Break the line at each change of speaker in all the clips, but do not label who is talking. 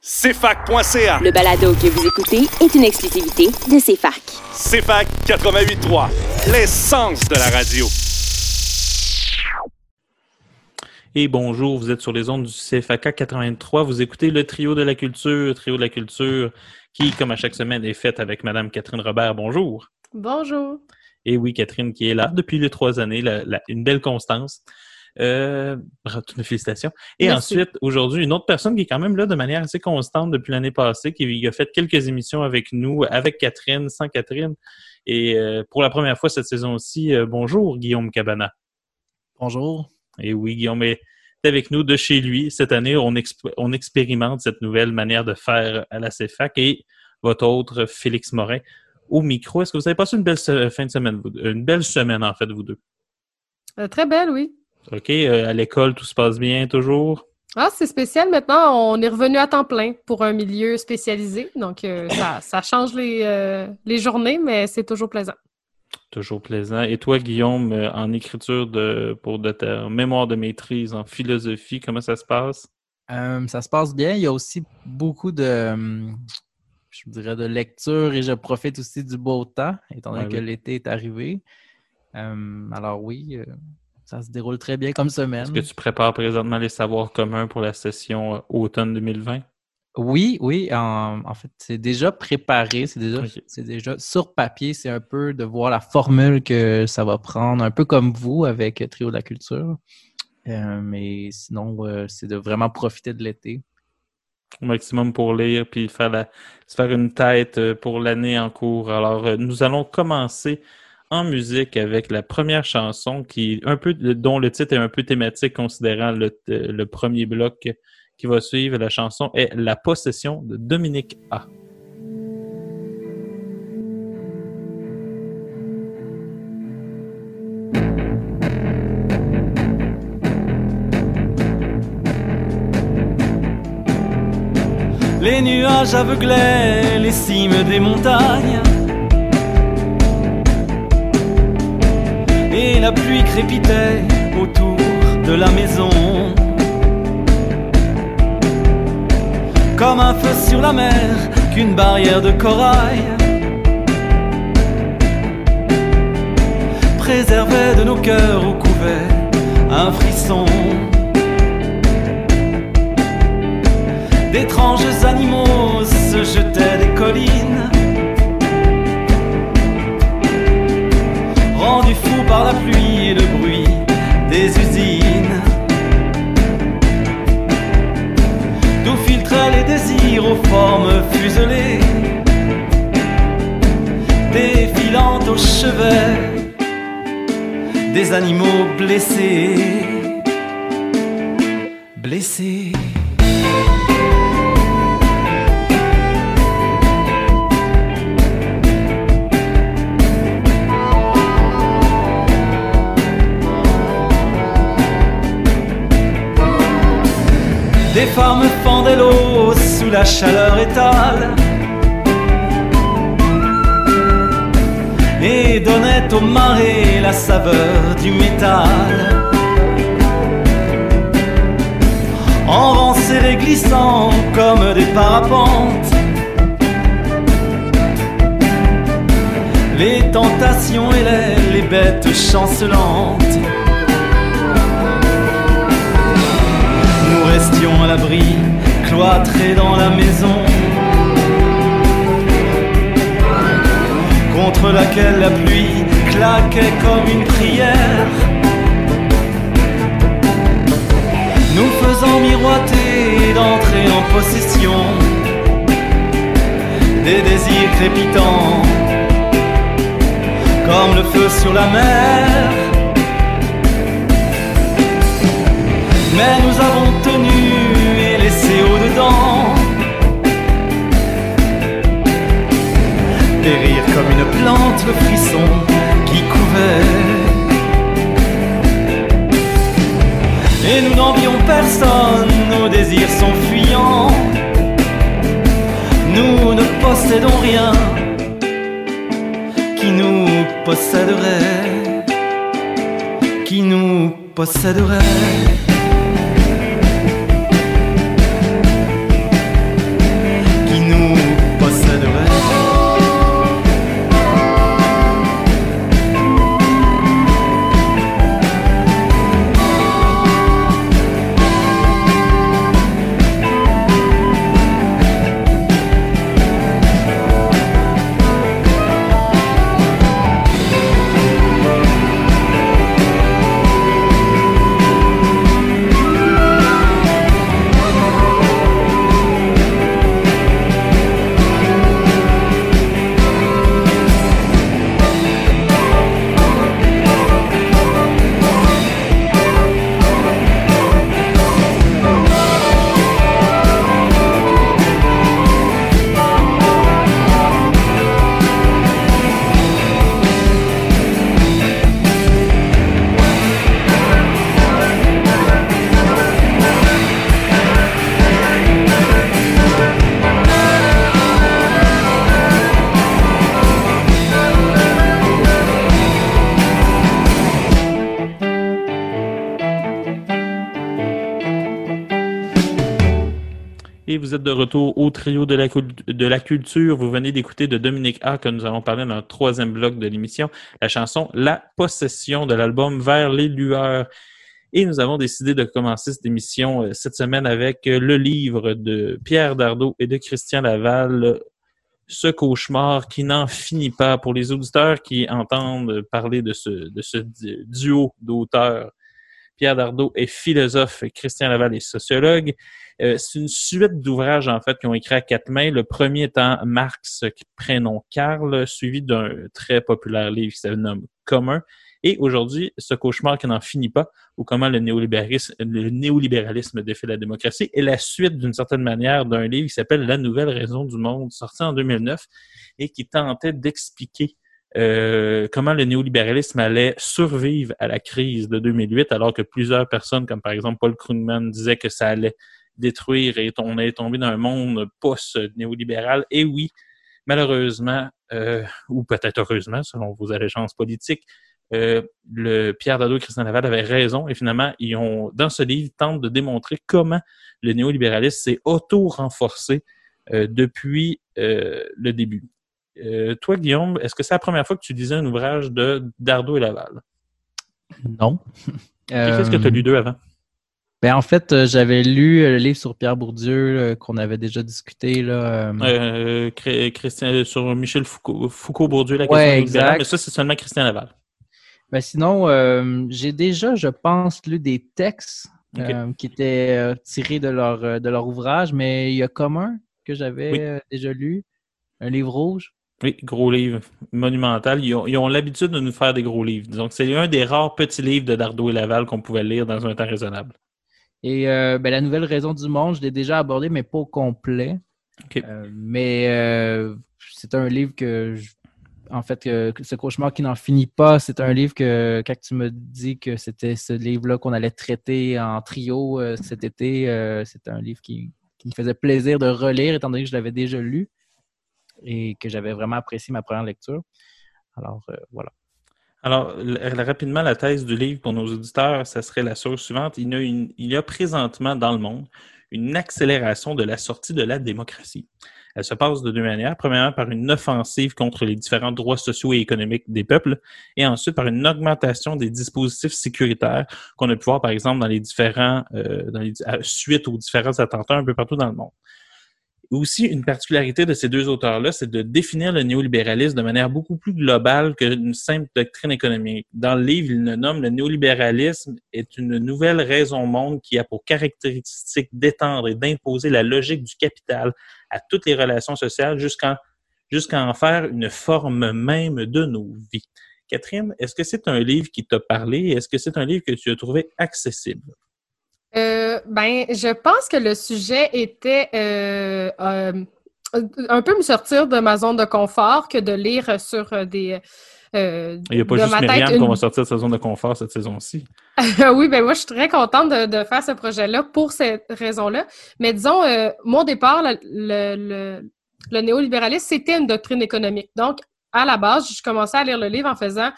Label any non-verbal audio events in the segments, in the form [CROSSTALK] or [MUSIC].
CFAC.ca.
Le balado que vous écoutez est une exclusivité de CFAC.
CFAC 88.3, l'essence de la radio.
Et bonjour, vous êtes sur les ondes du CFAK 83. Vous écoutez le trio de la culture, trio de la culture qui, comme à chaque semaine, est fait avec Madame Catherine Robert. Bonjour.
Bonjour.
Et oui, Catherine qui est là depuis les trois années, la- la- une belle constance. Euh, toutes mes félicitations. Et
Merci.
ensuite, aujourd'hui, une autre personne qui est quand même là de manière assez constante depuis l'année passée, qui a fait quelques émissions avec nous, avec Catherine, sans Catherine. Et euh, pour la première fois cette saison-ci, euh, bonjour Guillaume Cabana.
Bonjour.
Et oui, Guillaume est avec nous de chez lui. Cette année, on, exp- on expérimente cette nouvelle manière de faire à la CFAC et votre autre, Félix Morin, au micro. Est-ce que vous avez passé une belle fin de semaine, vous deux? Une belle semaine, en fait, vous deux?
Euh, très belle, oui.
OK, euh, à l'école, tout se passe bien toujours?
Ah, c'est spécial. Maintenant, on est revenu à temps plein pour un milieu spécialisé. Donc, euh, ça, [COUGHS] ça change les, euh, les journées, mais c'est toujours plaisant.
Toujours plaisant. Et toi, Guillaume, en écriture de, pour de ta mémoire de maîtrise en philosophie, comment ça se passe?
Euh, ça se passe bien. Il y a aussi beaucoup de, hum, je dirais, de lecture et je profite aussi du beau temps, étant donné
Ouais,
que
oui.
l'été est arrivé. Euh, alors oui, euh, ça se déroule très bien comme semaine.
Est-ce que tu prépares présentement les savoirs communs pour la session euh, automne 2020?
Oui, oui. En, en fait, c'est déjà préparé, c'est déjà,
Ok.
c'est déjà sur papier. C'est un peu de voir la formule que ça va prendre, un peu comme vous avec Trio de la culture. Euh, mais sinon, euh, c'est de vraiment profiter de l'été.
au maximum pour lire puis faire la, se faire une tête pour l'année en cours. Alors, nous allons commencer en musique avec la première chanson qui dont le titre est un peu thématique considérant le, euh, le premier bloc qui va suivre. La chanson est La possession de Dominique A.
Les nuages aveuglaient les cimes des montagnes. La pluie crépitait autour de la maison. Comme un feu sur la mer qu'une barrière de corail préservait de nos cœurs où couvait un frisson. d'étranges animaux se jetaient des collines. Rendus fous par la pluie et le bruit des usines. D'où filtraient les désirs aux formes fuselées, défilant au chevet des animaux blessés. Blessés. La chaleur étale. Et donnaient aux marées la saveur du métal. En vent serré glissant comme des parapentes. Les tentations et les bêtes chancelantes. Nous restions à l'abri, cloîtrés dans la maison, contre laquelle la pluie claquait comme une prière, nous faisant miroiter d'entrer en possession des désirs crépitants, comme le feu sur la mer. Mais nous avons tenu au-dedans Périr comme une plante le frisson qui couvait Et nous n'envions personne, nos désirs sont fuyants. Nous ne possédons rien qui nous posséderait Qui nous posséderait
mundo. De la, culture. Vous venez d'écouter de Dominique A que nous allons parler dans le troisième bloc de l'émission, la chanson La possession de l'album Vers les lueurs. Et nous avons décidé de commencer cette émission euh, cette semaine avec euh, le livre de Pierre Dardot et de Christian Laval, Ce cauchemar qui n'en finit pas. Pour les auditeurs qui entendent parler de ce, duo d'auteurs, Pierre Dardot est philosophe, Christian Laval est sociologue. Euh, c'est une suite d'ouvrages, en fait, qui ont écrit à quatre mains. Le premier étant Marx, prénom Karl, suivi d'un très populaire livre qui nomme Commun. Et aujourd'hui, ce cauchemar qui n'en finit pas, ou comment le néolibéralisme, le néolibéralisme défait la démocratie, est la suite, d'une certaine manière, d'un livre qui s'appelle La nouvelle raison du monde, sorti en 2009, et qui tentait d'expliquer euh, comment le néolibéralisme allait survivre à la crise de 2008, alors que plusieurs personnes, comme par exemple Paul Krugman, disaient que ça allait détruire et on est tombé dans un monde post-néolibéral? Et oui, malheureusement, euh, ou peut-être heureusement, selon vos allégeances politiques, euh, le Pierre Dado et Christian Laval avaient raison et finalement, ils ont, dans ce livre, tentent de démontrer comment le néolibéralisme s'est auto-renforcé depuis le début. Euh, toi, Guillaume, est-ce que c'est la première fois que tu lisais un ouvrage de Dardo et Laval?
Non.
Qu'est-ce que tu as lu d'eux avant?
Ben, en fait, euh, j'avais lu euh, le livre sur Pierre Bourdieu euh, qu'on avait déjà discuté. Là, euh,
Christian, sur Michel Foucault, Foucault-Bourdieu, la
Ouais,
question néolibérale,
exact.
mais ça, c'est seulement Christian Laval.
Ben, sinon, j'ai déjà, je pense, lu des textes qui étaient tirés de leur, de leur ouvrage, mais il y a commun que j'avais
Oui.
déjà lu, un livre rouge.
Oui, gros livre, monumental. Ils ont l'habitude de nous faire des gros livres. Donc, c'est un des rares petits livres de Dardo et Laval qu'on pouvait lire dans un temps raisonnable.
Et euh, ben, la nouvelle raison du monde, je l'ai déjà abordé, mais pas au complet. Euh, mais euh, c'est un livre que, je- en fait, que, ce cauchemar qui n'en finit pas, c'est un livre que, quand tu me dis que c'était ce livre-là qu'on allait traiter en trio cet été, c'est un livre qui, qui me faisait plaisir de relire, étant donné que je l'avais déjà lu et que j'avais vraiment apprécié ma première lecture. Alors, euh, voilà.
Alors, rapidement, la thèse du livre pour nos auditeurs, ça serait la suivante. Il y, a présentement dans le monde une accélération de la sortie de la démocratie. Elle se passe de deux manières. Premièrement, par une offensive contre les différents droits sociaux et économiques des peuples, et ensuite par une augmentation des dispositifs sécuritaires qu'on a pu voir, par exemple, dans les différents, euh, suite aux différents attentats un peu partout dans le monde. Aussi, une particularité de ces deux auteurs-là, c'est de définir le néolibéralisme de manière beaucoup plus globale qu'une simple doctrine économique. Dans le livre, il le nomme le néolibéralisme est une nouvelle raison monde qui a pour caractéristique d'étendre et d'imposer la logique du capital à toutes les relations sociales jusqu'à jusqu'à en faire une forme même de nos vies. Catherine, est-ce que c'est un livre qui t'a parlé? Est-ce que c'est un livre que tu as trouvé accessible?
Euh, ben, je pense que le sujet était euh, euh, un peu me sortir de ma zone de confort que de lire sur euh, des.
Il n'y a pas juste Myriam
une-
qu'on va sortir de sa zone de confort cette saison-ci. [LAUGHS]
oui, ben moi, je suis très contente de, de faire ce projet-là pour cette raison-là. Mais disons, mon départ, le, le, le- le néolibéralisme, c'était une doctrine économique. Donc, à la base, je commençais à lire le livre en faisant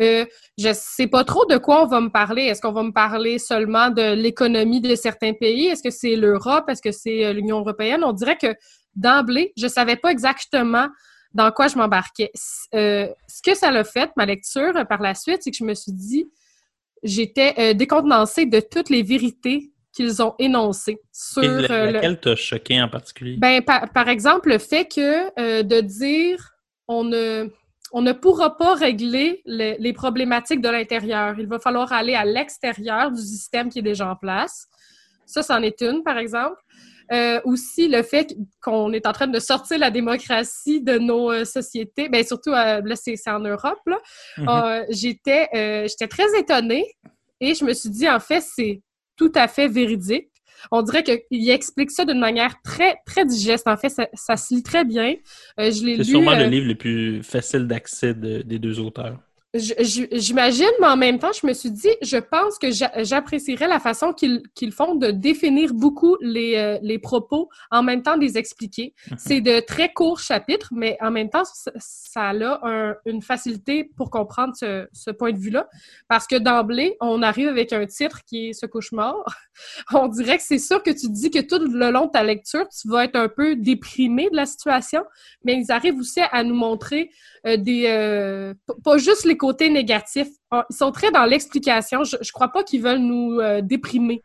euh, je sais pas trop de quoi on va me parler. Est-ce qu'on va me parler seulement de l'économie de certains pays? Est-ce que c'est l'Europe? Est-ce que c'est euh, l'Union européenne? On dirait que d'emblée, je savais pas exactement dans quoi je m'embarquais. Euh, ce que ça l'a fait, ma lecture, euh, par la suite, c'est que je me suis dit, j'étais euh, décontenancée de toutes les vérités qu'ils ont énoncées sur
Et la-
euh, le-
laquelle t'a choqué en particulier?
ben, par, par exemple, le fait que de dire on ne, on ne pourra pas régler le- les problématiques de l'intérieur. Il va falloir aller à l'extérieur du système qui est déjà en place. Ça, c'en est une, par exemple. Euh, aussi, le fait qu'on est en train de sortir la démocratie de nos euh, sociétés, ben surtout, euh, là, c'est c'est en Europe, là.
Mhm.
Euh, j'étais j'étais très étonnée et je me suis dit, en fait, c'est tout à fait véridique. On dirait qu'il explique ça d'une manière très, très digeste. En fait, ça, ça se lit très bien. Euh, je l'ai
C'est
lu.
sûrement
euh,
le livre le plus facile d'accès de- des deux auteurs.
J'imagine, mais en même temps, je me suis dit, je pense que j'apprécierais la façon qu'ils font de définir beaucoup les, euh, les, propos, en même temps de les expliquer. Mhm. C'est de très courts chapitres, mais en même temps, ça, a une facilité pour comprendre ce, ce point de vue-là. Parce que d'emblée, on arrive avec un titre qui est Ce cauchemar. [LAUGHS] on dirait que c'est sûr que tu dis que tout le long de ta lecture, tu vas être un peu déprimé de la situation, mais ils arrivent aussi à nous montrer des... Euh, pas juste les côtés négatifs. Ah, ils sont très dans l'explication. Je, je crois pas qu'ils veulent nous euh, déprimer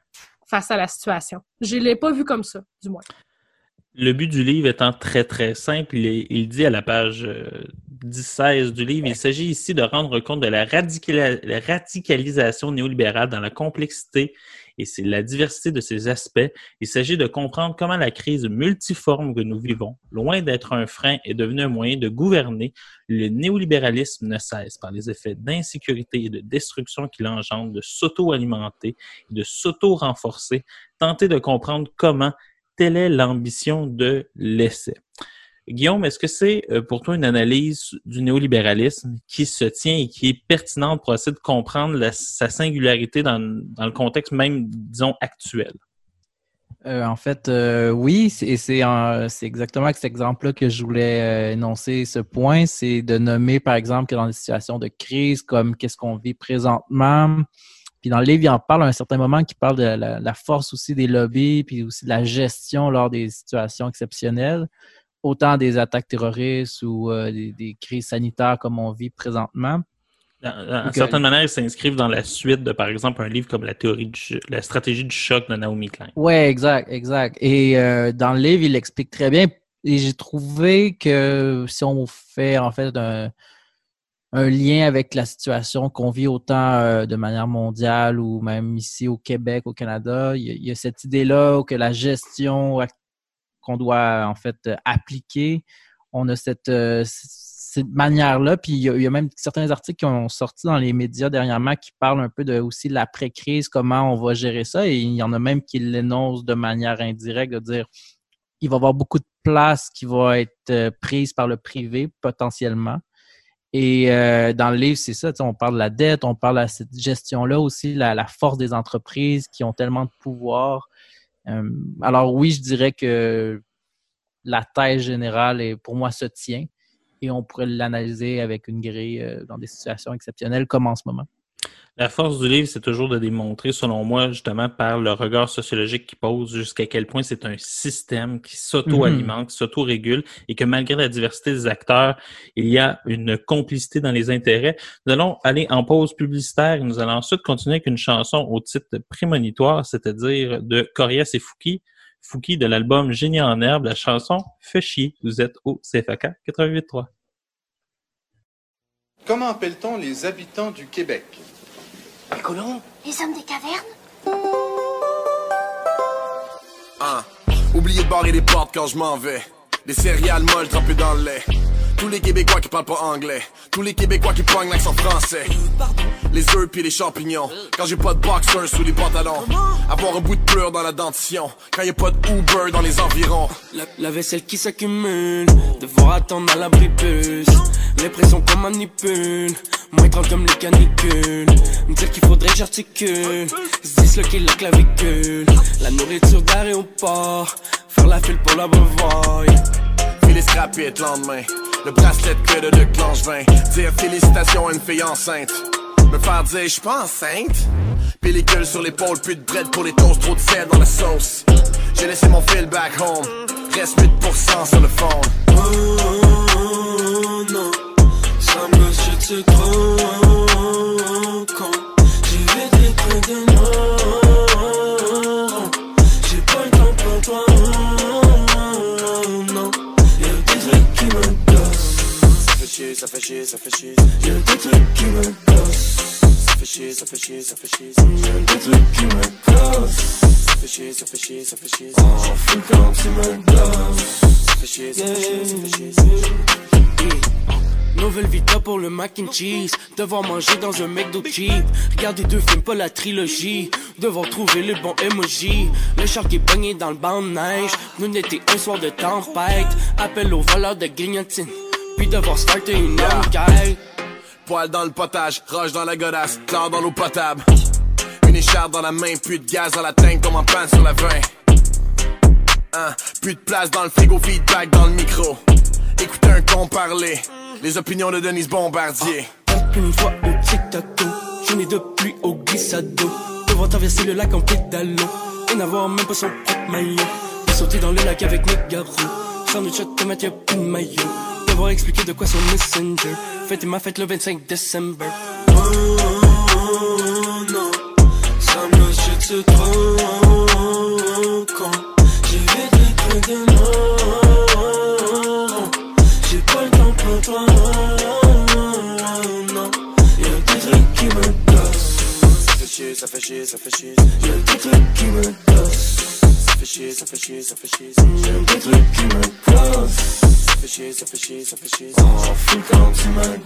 face à la situation. Je l'ai pas vu comme ça, du moins.
Le but du livre étant très très simple, il, dit à la page 16 du livre, il s'agit ici de rendre compte de la radicalisation néolibérale dans la complexité et c'est la diversité de ces aspects. Il s'agit de comprendre comment la crise multiforme que nous vivons, loin d'être un frein, est devenue un moyen de gouverner. Le néolibéralisme ne cesse, par les effets d'insécurité et de destruction qu'il engendre, de s'auto-alimenter, de s'auto-renforcer, tenter de comprendre comment telle est l'ambition de l'essai. Guillaume, est-ce que c'est euh, pour toi une analyse du néolibéralisme qui se tient et qui est pertinente pour essayer de comprendre sa singularité dans, le contexte même, disons, actuel?
Euh, en fait, euh, oui, c'est exactement avec cet exemple-là que je voulais énoncer ce point, c'est de nommer, par exemple, que dans des situations de crise, comme qu'est-ce qu'on vit présentement, puis dans le livre, il en parle à un certain moment, qui parle de la, force aussi des lobbies, puis aussi de la gestion lors des situations exceptionnelles autant des attaques terroristes ou euh, des, crises sanitaires comme on vit présentement.
D'une certaine manière, ils s'inscrivent dans la suite de, par exemple, un livre comme La théorie du, la stratégie du choc de Naomi Klein.
Oui, exact, exact. Et euh, dans le livre, il l'explique très bien. Et j'ai trouvé que si on fait en fait un, lien avec la situation qu'on vit autant euh, de manière mondiale ou même ici au Québec, au Canada, il y a, cette idée-là que la gestion qu'on doit en fait euh, appliquer. On a cette, euh, cette manière-là. Puis il y, a, même certains articles qui ont sorti dans les médias dernièrement qui parlent un peu de aussi de l'après-crise, comment on va gérer ça. Et il y en a même qui l'énoncent de manière indirecte, de dire il va y avoir beaucoup de place qui va être euh, prise par le privé potentiellement. Et dans le livre, c'est ça, on parle de la dette, on parle de cette gestion-là aussi, la, force des entreprises qui ont tellement de pouvoir. Euh, alors oui, je dirais que la thèse générale, est, pour moi, se tient et on pourrait l'analyser avec une grille euh, dans des situations exceptionnelles comme en ce moment.
La force du livre, c'est toujours de démontrer, selon moi, justement, par le regard sociologique qu'il pose, jusqu'à quel point c'est un système qui s'auto-alimente, qui s'auto-régule, et que malgré la diversité des acteurs, il y a une complicité dans les intérêts. Nous allons aller en pause publicitaire et nous allons ensuite continuer avec une chanson au titre prémonitoire, c'est-à-dire de Corias et Fouki. Fouki de l'album Génie en herbe, la chanson Fait chier. Vous êtes au CFAK 88.3.
Comment appelle-t-on les habitants du Québec?
Les colons
Les hommes des cavernes
Ah, oubliez de barrer les portes quand je m'en vais. Des céréales molles trempées dans le lait. Tous les Québécois qui parlent pas anglais. Tous les Québécois qui pognent l'accent français. Les œufs puis les champignons. Quand j'ai pas de boxers sous les pantalons. Avoir un bout de pleur dans la dentition. Quand y a pas de Uber dans les environs.
La, vaisselle qui s'accumule. Devoir attendre à l'abri bus. L'impression qu'on manipule. Moins 30 comme les canicules. Me dire qu'il faudrait que j'articule. Se disloquer la clavicule. La nourriture d'aéroport. Faire la file pour la brevoie.
Puis les scraper le lendemain. Le bracelet de de, de Clanchevin. Dire félicitations à une fille enceinte. Me faire dire, j'suis pas enceinte. Pellicule sur l'épaule, plus de bread pour les toasts, trop de sel dans la sauce. J'ai laissé mon fil back home. Reste 8% sur le fond.
Oh, non, ça me c'est trop con? J'ai vite des de moi.
Chier, ça fait chier, ça fait chier.
Y'a des trucs qui me gossent.
Ça fait chier, ça fait chier, ça fait chier. Y'a
des trucs qui me gossent.
Ça fait chier, ça fait chier, ça fait chier.
En fou quand tu me gosses.
Ça fait chier, ça fait chier, ça fait chier.
Nouvelle vita pour le mac and cheese. Devoir manger dans un McDo cheap. Regarder deux films, pas la trilogie. Devoir trouver le bon emoji. Le shark est pogné dans le banc de neige. Nous n'était un soir de tempête. Appel au voleur de grignotine puis devoir starter une enquête.
Poil dans le potage, roche dans la godasse, chlore dans l'eau potable. Une écharpe dans la main, plus de gaz dans la tank comme en panne sur la 20. Hein, plus de place dans le frigo, feedback dans le micro. Écoutez un con parler, les opinions de Denise Bombardier.
Une fois au tic-tac-toe, journée de pluie au glissado. Devoir traverser le lac en pédalo, et n'avoir même pas son propre maillot. Sauter dans le lac avec mes garous, shot tomate, y'a plus de maillot. Devoir expliquer de quoi son messenger. Fêter ma fête le 25 décembre.
Oh, non, ça me c'est trop con. J'évite les trucs de non. J'ai pas le temps pour toi. Non, y'a des trucs qui me gossent.
Ça fait chier, ça fait chier, ça fait chier.
Y'a des trucs qui me gossent.
Ça fait chier, ça fait chier, ça fait chier.
Y'a des trucs qui me gossent.
Ça fait chier, ça fait chier, ça fait chier.
M'en fous quand tu me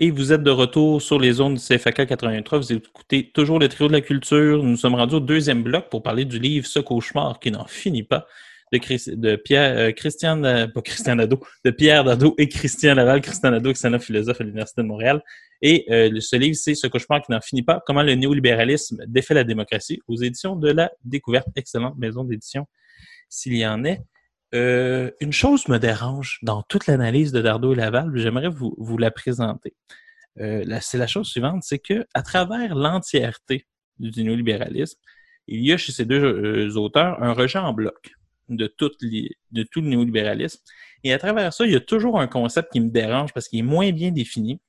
Et vous êtes de retour sur les zones du CFAK 83. Vous écoutez toujours le trio de la culture. Nous sommes rendus au deuxième bloc pour parler du livre Ce cauchemar qui n'en finit pas de, Pierre, euh, Christian, euh, Christian de Pierre Nadeau et Christian Laval. Christian Nadeau, excellent philosophe à l'Université de Montréal. Et euh, ce livre, c'est Ce cauchemar qui n'en finit pas, comment le néolibéralisme défait la démocratie aux éditions de la Découverte. Excellente maison d'édition, s'il y en est. Euh, une chose me dérange dans toute l'analyse de Dardo et Laval, j'aimerais vous, la présenter. Euh, c'est la chose suivante, c'est que à travers l'entièreté du néolibéralisme, il y a chez ces deux euh, auteurs un rejet en bloc de, tout le néolibéralisme. Et à travers ça, il y a toujours un concept qui me dérange parce qu'il est moins bien défini.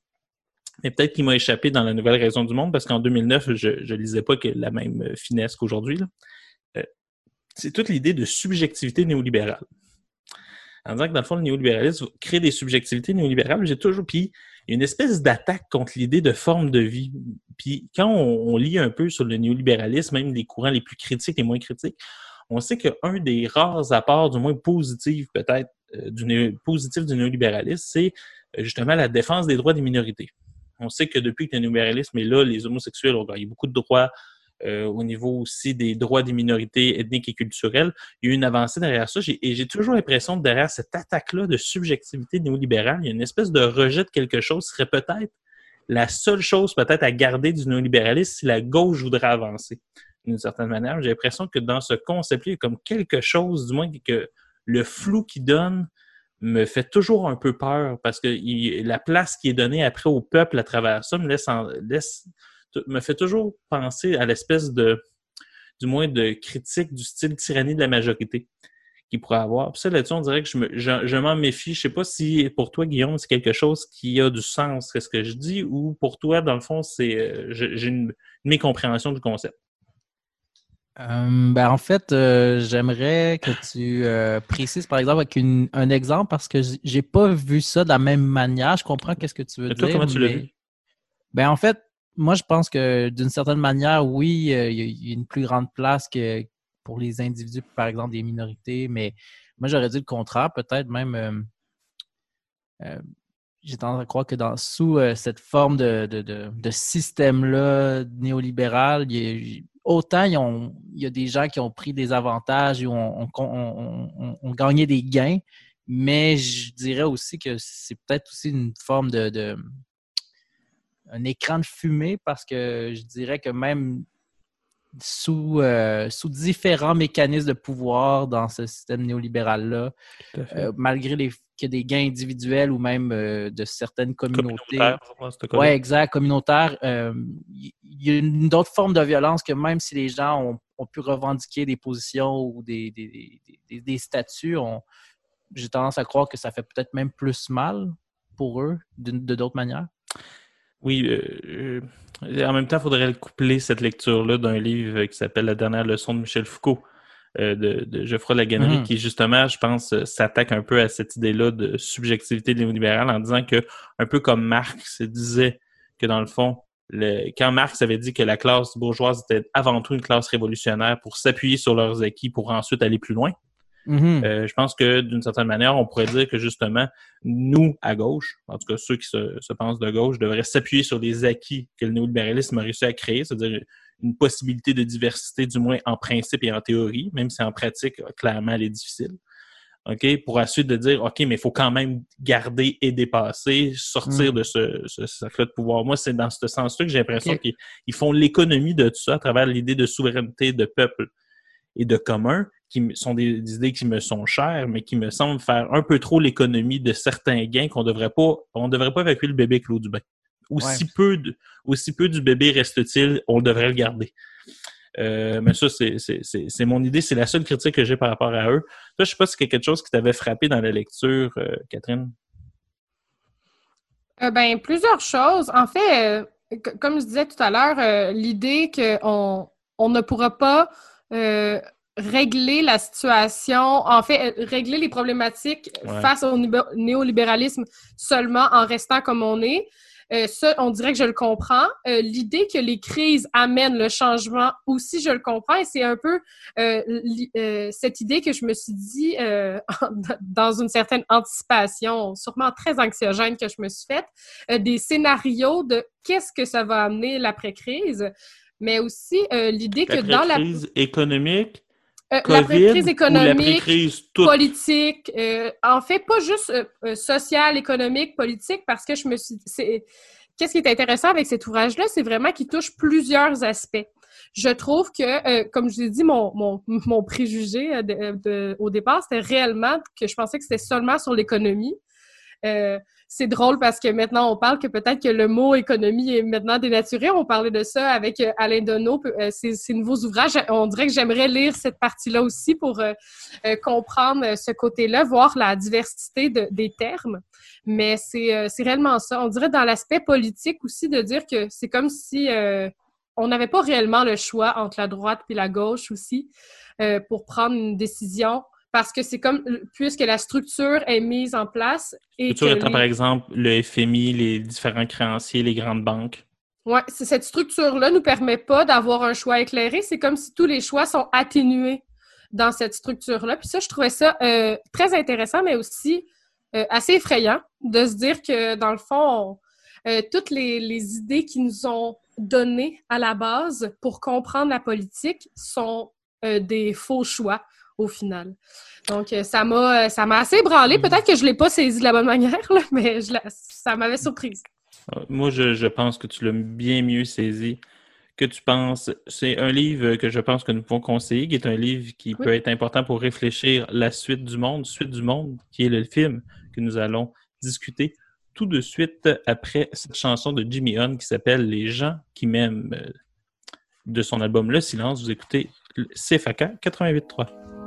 Mais peut-être qu'il m'a échappé dans la Nouvelle Raison du Monde parce qu'en 2009, je ne lisais pas que la même finesse qu'aujourd'hui. C'est toute l'idée de subjectivité néolibérale. En disant que dans le fond, le néolibéralisme crée des subjectivités néolibérales, j'ai toujours. Puis il y a une espèce d'attaque contre l'idée de forme de vie. Puis quand on, lit un peu sur le néolibéralisme, même les courants les plus critiques, les moins critiques, on sait qu'un des rares apports, du moins positifs peut-être, euh, positif du néolibéralisme, c'est euh, justement la défense des droits des minorités. On sait que depuis que le néolibéralisme est là, les homosexuels ont gagné beaucoup de droits euh, au niveau aussi des droits des minorités ethniques et culturelles. Il y a eu une avancée derrière ça. Et j'ai toujours l'impression que derrière cette attaque-là de subjectivité néolibérale, il y a une espèce de rejet de quelque chose qui serait peut-être la seule chose peut-être à garder du néolibéralisme si la gauche voudrait avancer d'une certaine manière. J'ai l'impression que dans ce concept-là, il y a comme quelque chose, du moins que le flou qu'il donne me fait toujours un peu peur parce que la place qui est donnée après au peuple à travers ça me laisse, en- laisse me fait toujours penser à l'espèce de du moins de critique du style tyrannie de la majorité qu'il pourrait avoir. Puis ça, là-dessus, on dirait que je, me- je, je m'en méfie. Je sais pas si pour toi, Guillaume, c'est quelque chose qui a du sens, ce que je dis, ou pour toi, dans le fond, c'est euh, j'ai une, une mécompréhension du concept?
Euh, ben, en fait, euh, j'aimerais que tu euh, précises, par exemple, avec une- un exemple, parce que j'ai pas vu ça de la même manière. Je comprends qu'est-ce que tu veux
Et toi,
dire.
comment tu l'as
mais-
vu?
Ben, en fait, moi, je pense que d'une certaine manière, oui, euh, il y, a- une plus grande place que pour les individus, par exemple, des minorités, mais moi, j'aurais dit le contraire, peut-être même. euh, euh, j'ai tendance à croire que dans, sous cette forme de, de, de- système-là néolibéral, autant il y a des gens qui ont pris des avantages et ont, gagné des gains, mais je dirais aussi que c'est peut-être aussi une forme de- un écran de fumée parce que je dirais que même sous, euh, sous différents mécanismes de pouvoir dans ce système néolibéral-là, euh, malgré les, qu'il y a des gains individuels ou même euh, de certaines communautés. Oui, exact, communautaire. euh, Il y a une autre forme de violence que même si les gens ont, ont pu revendiquer des positions ou des, des, des- des- des statuts, on- j'ai tendance à croire que ça fait peut-être même plus mal pour eux d'une- de d'autres manières.
Oui, euh, euh, en même temps, il faudrait le coupler, cette lecture-là, d'un livre qui s'appelle La dernière leçon de Michel Foucault, euh, de, de Geoffroy Laganerie,
Mhm.
qui justement, je pense, euh, s'attaque un peu à cette idée-là de subjectivité néolibérale en disant que, un peu comme Marx disait que dans le fond, le, quand Marx avait dit que la classe bourgeoise était avant tout une classe révolutionnaire pour s'appuyer sur leurs acquis pour ensuite aller plus loin,
Mhm.
Euh, je pense que d'une certaine manière, on pourrait dire que justement, nous, à gauche, en tout cas ceux qui se, se pensent de gauche, devraient s'appuyer sur les acquis que le néolibéralisme a réussi à créer, c'est-à-dire une possibilité de diversité, du moins en principe et en théorie, même si en pratique, clairement, elle est difficile. OK? Pour ensuite de dire, OK, mais il faut quand même garder et dépasser, sortir
Mm.
de ce, ce cercle de pouvoir. Moi, c'est dans ce sens-là que j'ai l'impression qu'ils ils font l'économie de tout ça à travers l'idée de souveraineté, de peuple et de commun, qui sont des, des idées qui me sont chères, mais qui me semblent faire un peu trop l'économie de certains gains qu'on devrait pas, on devrait pas évacuer le bébé avec l'eau du bain. Aussi peu de, aussi peu du bébé reste-t-il, on devrait le garder. Euh, mais ça, c'est- c'est c'est- c'est mon idée. C'est la seule critique que j'ai par rapport à eux. Toi, je sais pas si c'est quelque chose qui t'avait frappé dans la lecture, euh, Catherine.
Euh, ben, plusieurs choses. En fait, euh, comme je disais tout à l'heure, euh, l'idée qu'on on ne pourra pas euh, régler la situation, en fait, régler les problématiques
Ouais.
face au néolibéralisme seulement en restant comme on est. Euh, ça, on dirait que je le comprends. Euh, L'idée que les crises amènent le changement aussi, je le comprends. Et c'est un peu euh, euh, cette idée que je me suis dit euh, [LAUGHS] dans une certaine anticipation, sûrement très anxiogène que je me suis faite, euh, des scénarios de qu'est-ce que ça va amener l'après-crise, mais aussi euh, l'idée que dans la,
crise économique,
euh, l'après-crise économique, politique, euh, en fait, pas juste euh, euh, social, économique, politique, parce que je me suis... Qu'est-ce qui est intéressant avec cet ouvrage-là, c'est vraiment qu'il touche plusieurs aspects. Je trouve que, comme je l'ai dit, mon, mon, [LAUGHS] mon préjugé de- de- au départ, c'était réellement que je pensais que c'était seulement sur l'économie. C'est drôle parce que maintenant, on parle que peut-être que le mot économie est maintenant dénaturé. On parlait de ça avec euh, Alain Deneau, euh, ses, nouveaux ouvrages. On dirait que j'aimerais lire cette partie-là aussi pour euh, comprendre ce côté-là, voir la diversité de- des termes. Mais c'est réellement ça. On dirait dans l'aspect politique aussi de dire que c'est comme si on n'avait pas réellement le choix entre la droite puis la gauche aussi pour prendre une décision parce que c'est comme puisque la structure est mise en place et
Structure étant
les-
par exemple le FMI, les différents créanciers, les grandes banques?
C'est- cette structure-là nous permet pas d'avoir un choix éclairé. C'est comme si tous les choix sont atténués dans cette structure-là. Puis ça, je trouvais ça euh, très intéressant, mais aussi euh, assez effrayant de se dire que, dans le fond, on- euh, toutes les, les idées qui nous ont données à la base pour comprendre la politique sont euh, des faux choix au final. Donc, euh, ça m'a euh, ça m'a assez ébranlé. Peut-être que je l'ai pas saisi de la bonne manière, là, [LAUGHS] mais je ça m'avait surprise.
Euh, Moi, je, je pense que tu l'as bien mieux saisi que tu penses. C'est un livre que je pense que nous pouvons conseiller, qui est un livre qui
Oui.
peut être important pour réfléchir la suite du monde, suite du monde, qui est le film que nous allons discuter tout de suite après cette chanson de Jimmy Hunt qui s'appelle Les gens qui m'aiment de son album Le Silence. Vous écoutez CFAK 88.3.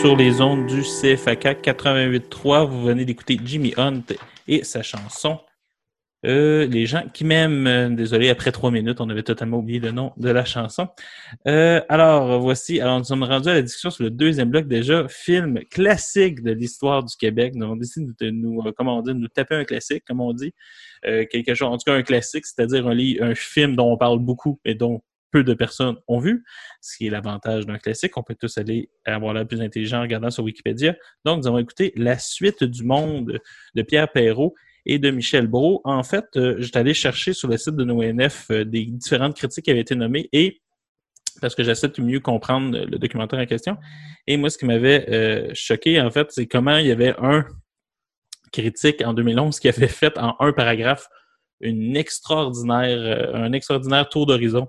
sur les ondes du CFAK 88.3. Vous venez d'écouter Jimmy Hunt et sa chanson. Euh, les gens qui m'aiment, désolé, après trois minutes, on avait totalement oublié le nom de la chanson. Euh, alors, voici, alors nous sommes rendus à la discussion sur le deuxième bloc déjà, film classique de l'histoire du Québec. Nous avons décidé de nous, euh, comment on dit, de nous taper un classique, comme on dit. Euh, quelque chose, en tout cas un classique, c'est-à-dire un, un film dont on parle beaucoup, mais dont peu de personnes ont vu, ce qui est l'avantage d'un classique. On peut tous aller avoir l'air plus intelligent en regardant sur Wikipédia. Donc, nous avons écouté La suite du monde de Pierre Perrault et de Michel Brault. En fait, euh, j'étais allé chercher sur le site de l'ONF euh, des différentes critiques qui avaient été nommées et parce que j'essaie de mieux comprendre le documentaire en question. Et moi, ce qui m'avait euh, choqué, en fait, c'est comment il y avait un critique en 2011 qui avait fait en un paragraphe une extraordinaire, un extraordinaire tour d'horizon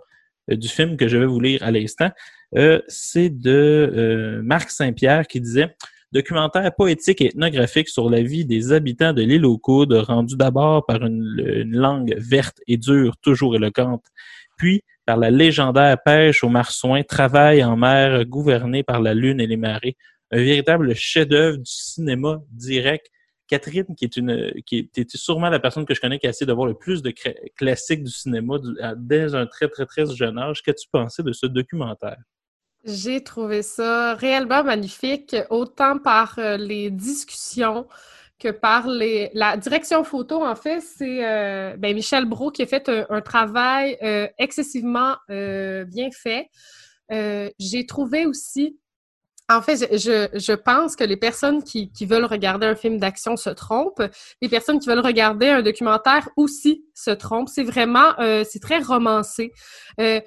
du film que je vais vous lire à l'instant. Euh, c'est de euh, Marc Saint-Pierre qui disait Documentaire poétique et ethnographique sur la vie des habitants de l'île aux Coudes, rendu d'abord par une, une langue verte et dure, toujours éloquente, puis par la légendaire pêche aux marsouins, travail en mer gouverné par la lune et les marées, un véritable chef-d'œuvre du cinéma direct. Catherine, qui est une, qui était sûrement la personne que je connais qui a essayé de voir le plus de classiques du cinéma dès un très, très, très jeune âge? Qu'as-tu pensé de ce documentaire?
J'ai trouvé ça réellement magnifique, autant par euh, les discussions que par les... la direction photo. En fait, c'est euh, ben, Michel Brault qui a fait un, travail euh, excessivement euh, bien fait. Euh, J'ai trouvé aussi en fait, je, pense que les personnes qui, veulent regarder un film d'action se trompent. Les personnes qui veulent regarder un documentaire aussi se trompent. C'est vraiment, euh, c'est très romancé. Euh,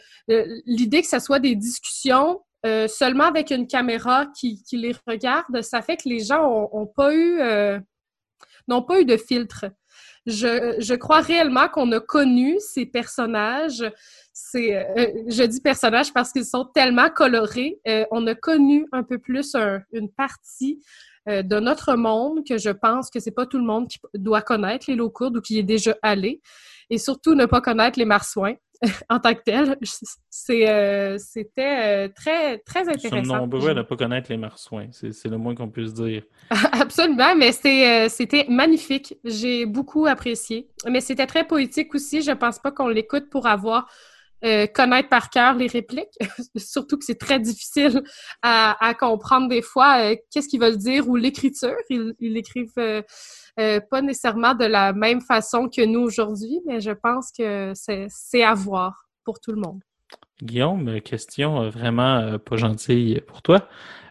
L'idée que ça soit des discussions euh, seulement avec une caméra qui, les regarde, ça fait que les gens ont, ont pas eu, n'ont pas eu de filtre. Je crois réellement qu'on a connu ces personnages. C'est, euh, je dis personnages parce qu'ils sont tellement colorés. Euh, on a connu un peu plus un- une partie euh, de notre monde que je pense que c'est pas tout le monde qui doit connaître les Lourdes ou qui y est déjà allé. Et surtout ne pas connaître les marsouins [LAUGHS] en tant que tels. C'est, euh, c'était euh, très, très
Nous sommes
intéressant.
nombreux à ne pas connaître les marsouins. C'est c'est le moins qu'on puisse dire. [LAUGHS]
Absolument, mais c'est, euh, c'était magnifique. J'ai beaucoup apprécié. Mais c'était très poétique aussi. Je pense pas qu'on l'écoute pour avoir euh, connaître par cœur les répliques. [LAUGHS] Surtout que c'est très difficile à, comprendre des fois euh, qu'est-ce qu'ils veulent dire ou l'écriture. Ils, ils l'écrivent euh, pas nécessairement de la même façon que nous aujourd'hui, mais je pense que c'est, à voir pour tout le monde.
Guillaume, question vraiment pas gentille pour toi.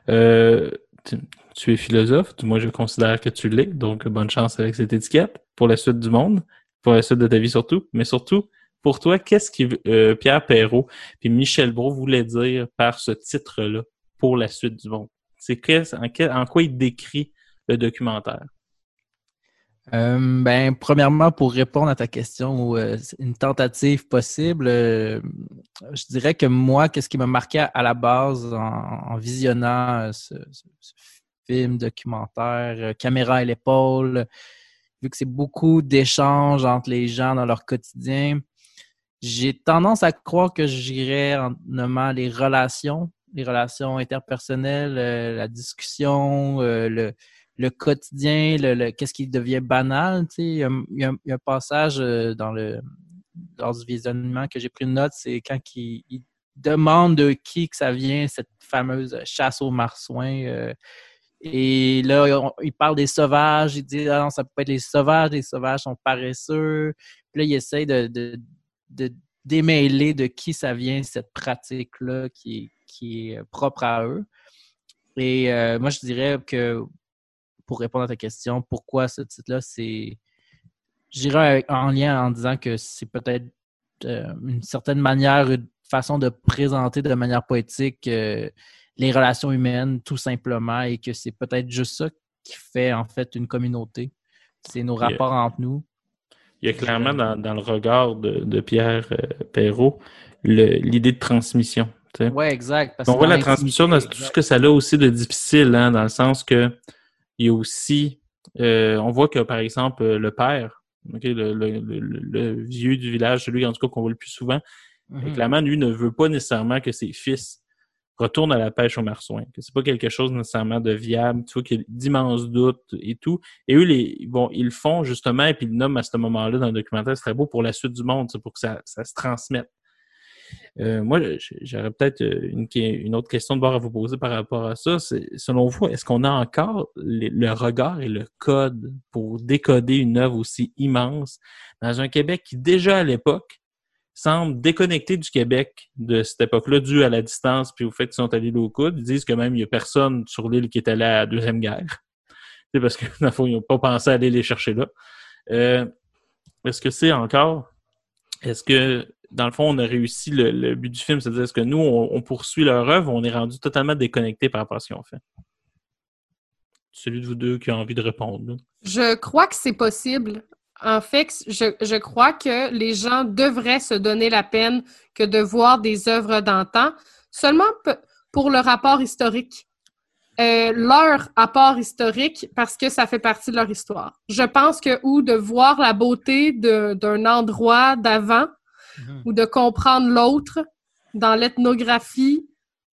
Tu, tu es philosophe, moins je considère que tu l'es, donc bonne chance avec cette étiquette pour la suite du monde, pour la suite de ta vie surtout, mais surtout pour toi, qu'est-ce que euh, Pierre Perrault et Michel Brault voulaient dire par ce titre-là pour la suite du monde? C'est qu'est- en, quoi il décrit le documentaire?
Euh, ben, premièrement, pour répondre à ta question, ou euh, une tentative possible, euh, je dirais que moi, qu'est-ce qui m'a marqué à, la base en, visionnant ce, ce- ce film documentaire, caméra à l'épaule, vu que c'est beaucoup d'échanges entre les gens dans leur quotidien, j'ai tendance à croire que j'irais en nommant les relations, les relations interpersonnelles, euh, la discussion, euh, le, le quotidien, le, le- qu'est-ce qui devient banal. Tu sais. Il, y a, un- passage euh, dans le, lors du visionnement que j'ai pris une note, c'est quand il, demande de qui que ça vient, cette fameuse chasse aux marsouins. et là, il parle des sauvages. Il dit, ah non, ça peut pas être les sauvages. Les sauvages sont paresseux. Puis là, il essaye de, de, de démêler de qui ça vient, cette pratique-là qui, est- qui est propre à eux. Et euh, moi, je dirais que, pour répondre à ta question, pourquoi ce titre-là, c'est. Avec- en lien en disant que c'est peut-être euh, une certaine manière, une façon de présenter de manière poétique euh, les relations humaines, tout simplement, et que c'est peut-être juste ça qui fait en fait une communauté. C'est nos
Yeah.
rapports entre nous.
Il y a clairement dans, dans le regard de, de Pierre euh, Perrault l'idée de transmission.
Oui, exact. parce
on voit la transmission dans tout ce que ça a aussi de difficile, hein, dans le sens que il y a aussi, euh, on voit que par exemple le père, le, le- le- le vieux du village, celui en tout cas qu'on voit le plus souvent, euh, clairement lui ne veut pas nécessairement que ses fils retournent à la pêche aux marsouins, que c'est pas quelque chose nécessairement de viable, tu vois qu'il y a d'immenses doutes et tout. Et eux, ils le font justement, et puis ils nomment à ce moment-là dans le documentaire, c'est très beau pour la suite du monde, pour que ça, ça se transmette. Euh, moi, j'aurais peut-être euh, une, autre question de bord à vous poser par rapport à ça. Selon vous, est-ce qu'on a encore le regard et le code pour décoder une œuvre aussi immense dans un Québec qui, déjà à l'époque, semble déconnecté du Québec de cette époque-là, dû à la distance, puis au fait qu'ils sont allés au coude. Ils disent que même il n'y a personne sur l'île qui est allé à la Deuxième Guerre. [LAUGHS] C'est parce que, ils n'ont pas pensé à aller les chercher là. Euh, est-ce que c'est encore est-ce que, dans le fond, on a réussi le, but du film, c'est-à-dire est-ce que nous, on, poursuit leur œuvre on est rendu totalement déconnecté par rapport à ce qu'ils ont fait? Celui de vous deux qui a envie de répondre. là.
Je crois que c'est possible. En fait, je, je crois que les gens devraient se donner la peine que de voir des œuvres d'antan, seulement pour le rapport historique. Euh, leur apport historique parce que ça fait partie de leur histoire. Je pense que ou de voir la beauté d'un endroit d'avant ou de comprendre l'autre dans l'ethnographie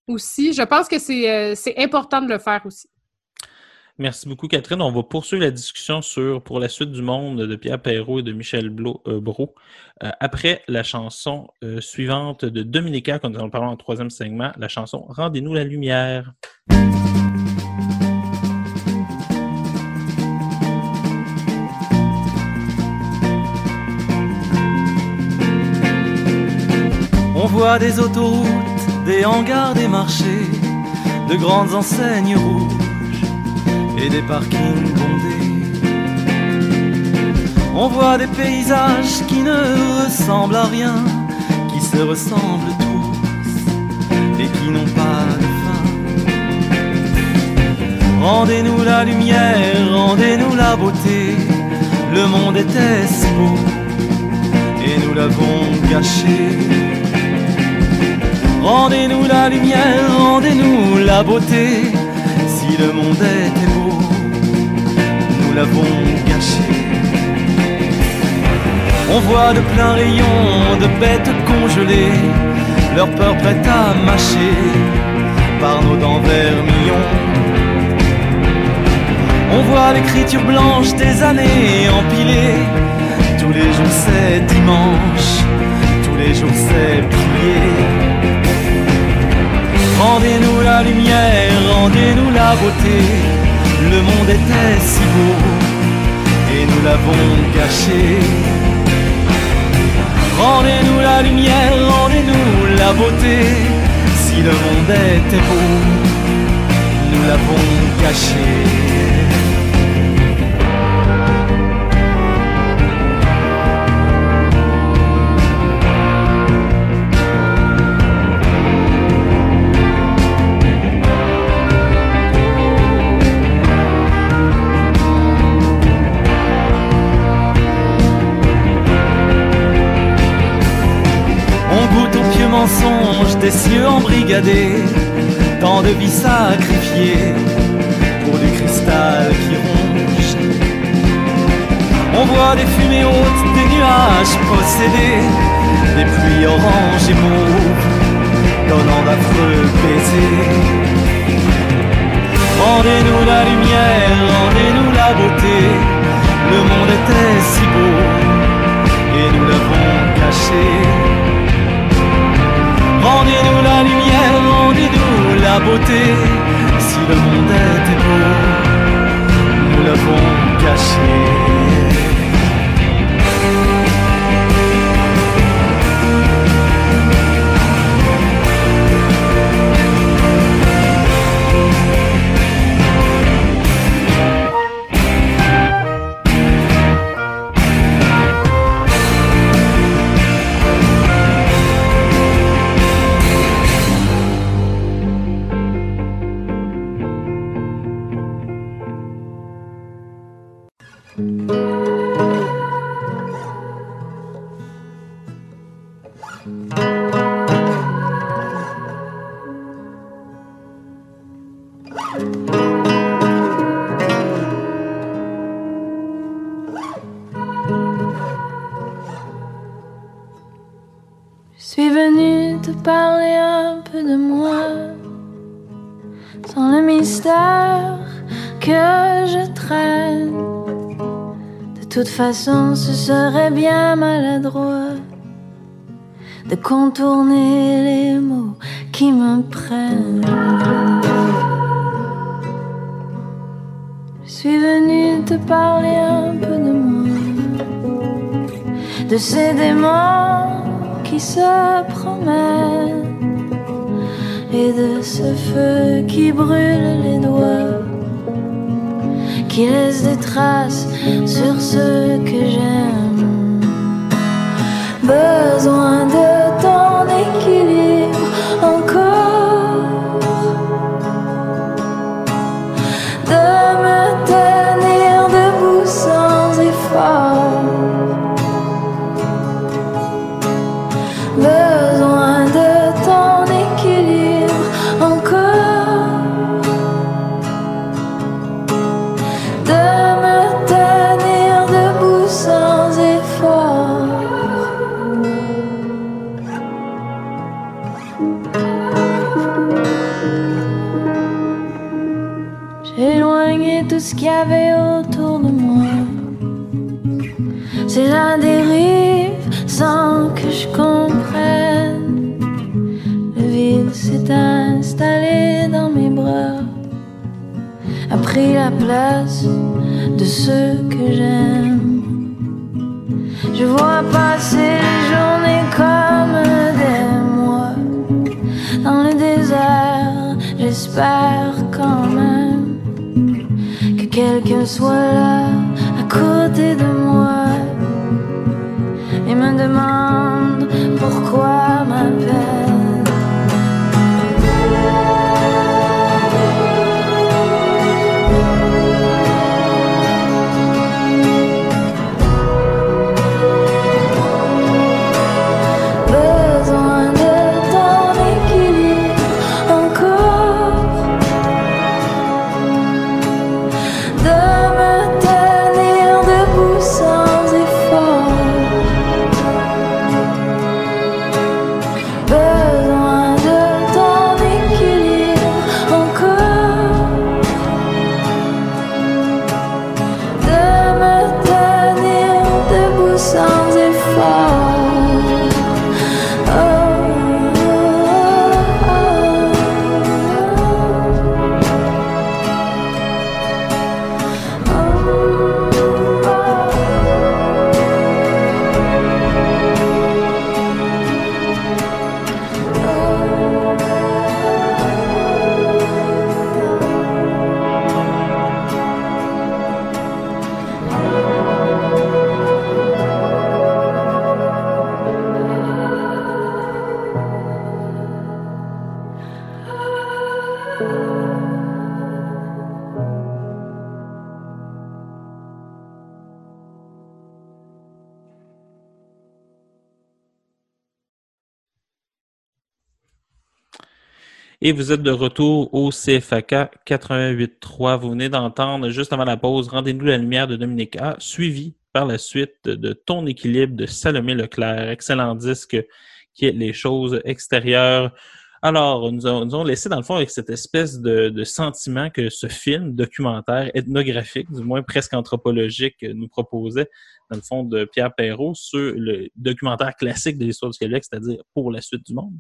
aussi. Je pense que c'est euh, c'est important de le faire aussi.
Merci beaucoup, Catherine. On va poursuivre la discussion sur Pour la suite du monde de Pierre Perrault et de Michel euh, Brault euh, après la chanson euh, suivante de Dominica, quand nous allons parler en troisième segment, la chanson Rendez-nous la lumière.
On voit des autoroutes, des hangars, des marchés, de grandes enseignes rouges et des parkings bondés. On voit des paysages qui ne ressemblent à rien, qui se ressemblent tous et qui n'ont pas de fin. Rendez-nous la lumière, rendez-nous la beauté, le monde était si beau et nous l'avons gâché. Rendez-nous la lumière, rendez-nous la beauté. Le monde était beau, nous l'avons gâché. On voit de pleins rayons de bêtes congelées, leur peur prête à mâcher par nos dents vermillons. On voit l'écriture blanche des années empilées. Tous les jours c'est dimanche, tous les jours c'est prier. Rendez-nous la lumière, rendez-nous la beauté. Le monde était si beau et nous l'avons gâché. Rendez-nous la lumière, rendez-nous la beauté. Si le monde était beau, nous l'avons gâché. précieux embrigadés, tant de vies sacrifiées pour du cristal qui ronge. On voit des fumées hautes, des nuages possédés, des pluies oranges et mauves, donnant d'affreux baisers. Rendez-nous la lumière, rendez-nous la beauté, le monde était si beau, et nous l'avons caché rendez-nous la lumière, rendez-nous la beauté. Si le monde était beau, nous l'avons caché.
façon, ce serait bien maladroit de contourner les
Vous êtes de retour au CFAK 88.3. Vous venez d'entendre juste avant la pause Rendez-nous la lumière de Dominique A, suivi par la suite de Ton équilibre de Salomé Leclerc. Excellent disque qui est Les choses extérieures. Alors, nous avons, nous avons laissé dans le fond avec cette espèce de, sentiment que ce film documentaire, ethnographique, du moins presque anthropologique, nous proposait, dans le fond, de Pierre Perrault sur le documentaire classique de l'histoire du Québec, c'est-à-dire pour la suite du monde.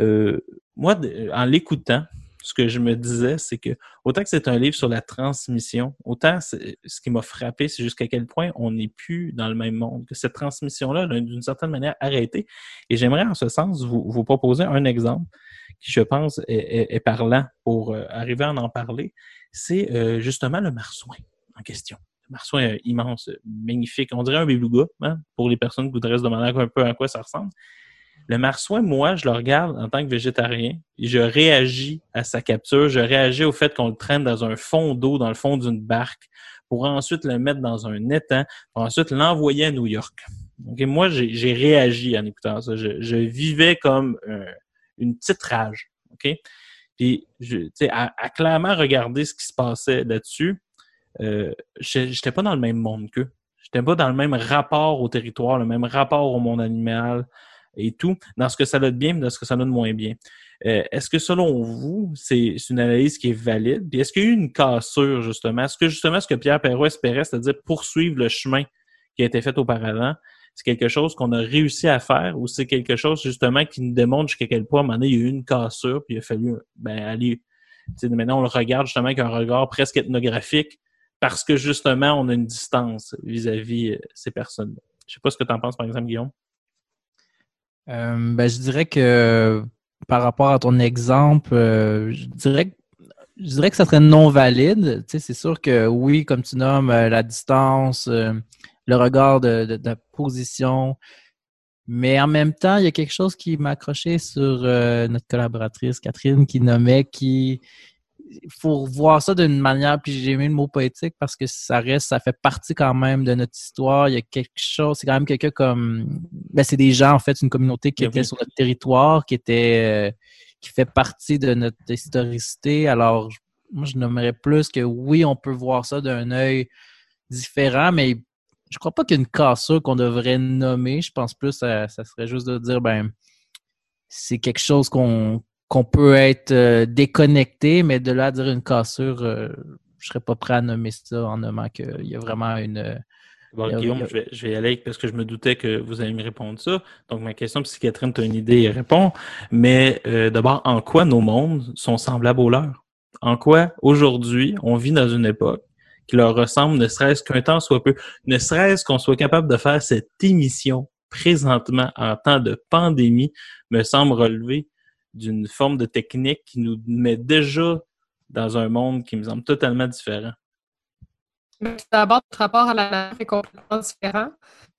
Euh, moi, de- en l'écoutant, ce que je me disais, c'est que autant que c'est un livre sur la transmission, autant c'est- ce qui m'a frappé, c'est jusqu'à quel point on n'est plus dans le même monde, que cette transmission-là, là, d'une certaine manière, arrêtée. Et j'aimerais, en ce sens, vous, proposer un exemple qui, je pense, est, parlant pour euh, arriver à en parler. C'est euh, justement le marsouin en question. Le marsouin euh, immense, euh, magnifique. On dirait un beluga, hein, pour les personnes qui voudraient se demander un peu à quoi ça ressemble. Le marsouin, moi, je le regarde en tant que végétarien et je réagis à sa capture. Je réagis au fait qu'on le traîne dans un fond d'eau, dans le fond d'une barque, pour ensuite le mettre dans un étang, pour ensuite l'envoyer à New York. Donc, moi, j'ai réagi en écoutant ça. Je, vivais comme euh, une petite rage. OK? Puis, à, à clairement regarder ce qui se passait là-dessus, euh, j'étais pas dans le même monde qu'eux. J'étais pas dans le même rapport au territoire, le même rapport au monde animal et tout, dans ce que ça a de bien, mais dans ce que ça a de moins bien. Euh, est-ce que selon vous, c'est une analyse qui est valide? Puis est-ce qu'il y a eu une cassure, justement? Est-ce que justement ce que Pierre Perrault espérait, c'est-à-dire poursuivre le chemin qui a été fait auparavant, c'est quelque chose qu'on a réussi à faire ou c'est quelque chose justement qui nous démontre jusqu'à quel point à il y a eu une cassure, puis il a fallu ben, aller. Maintenant, on le regarde justement avec un regard presque ethnographique parce que justement, on a une distance vis-à-vis euh, ces personnes-là. Je sais pas ce que tu en penses, par exemple, Guillaume.
Euh, ben, je dirais que par rapport à ton exemple, euh, je dirais que je dirais que ça serait non valide. Tu sais, c'est sûr que oui, comme tu nommes, euh, la distance, euh, le regard de, la position. Mais en même temps, il y a quelque chose qui m'a accroché sur euh, notre collaboratrice Catherine qui nommait qui faut voir ça d'une manière, puis j'ai aimé le mot poétique parce que ça reste, ça fait partie quand même de notre histoire. Il y a quelque chose, c'est quand même quelqu'un comme, ben c'est des gens en fait, une communauté qui
Ben
était sur notre territoire, qui était, euh, qui fait partie de notre historicité. Alors, moi, je nommerais plus que oui, on peut voir ça d'un œil différent, mais je crois pas qu'il y a une cassure qu'on devrait nommer. Je pense plus, à- ça serait juste de dire, ben, c'est quelque chose qu'on qu'on peut être euh, déconnecté, mais de là à dire une cassure, euh, je serais pas prêt à nommer ça en nommant qu'il y a vraiment une. euh,
Bon,
a-
Guillaume,
a-
je vais, je vais y aller parce que je me doutais que vous allez me répondre ça. Donc, ma question, si Catherine, tu as une idée, réponds. Mais euh, d'abord, en quoi nos mondes sont semblables aux leurs? En quoi, aujourd'hui, on vit dans une époque qui leur ressemble, ne serait-ce qu'un temps soit peu, ne serait-ce qu'on soit capable de faire cette émission présentement en temps de pandémie, me semble relever d'une forme de technique qui nous met déjà dans un monde qui me semble totalement différent.
D'abord, notre rapport à la nature est complètement différent.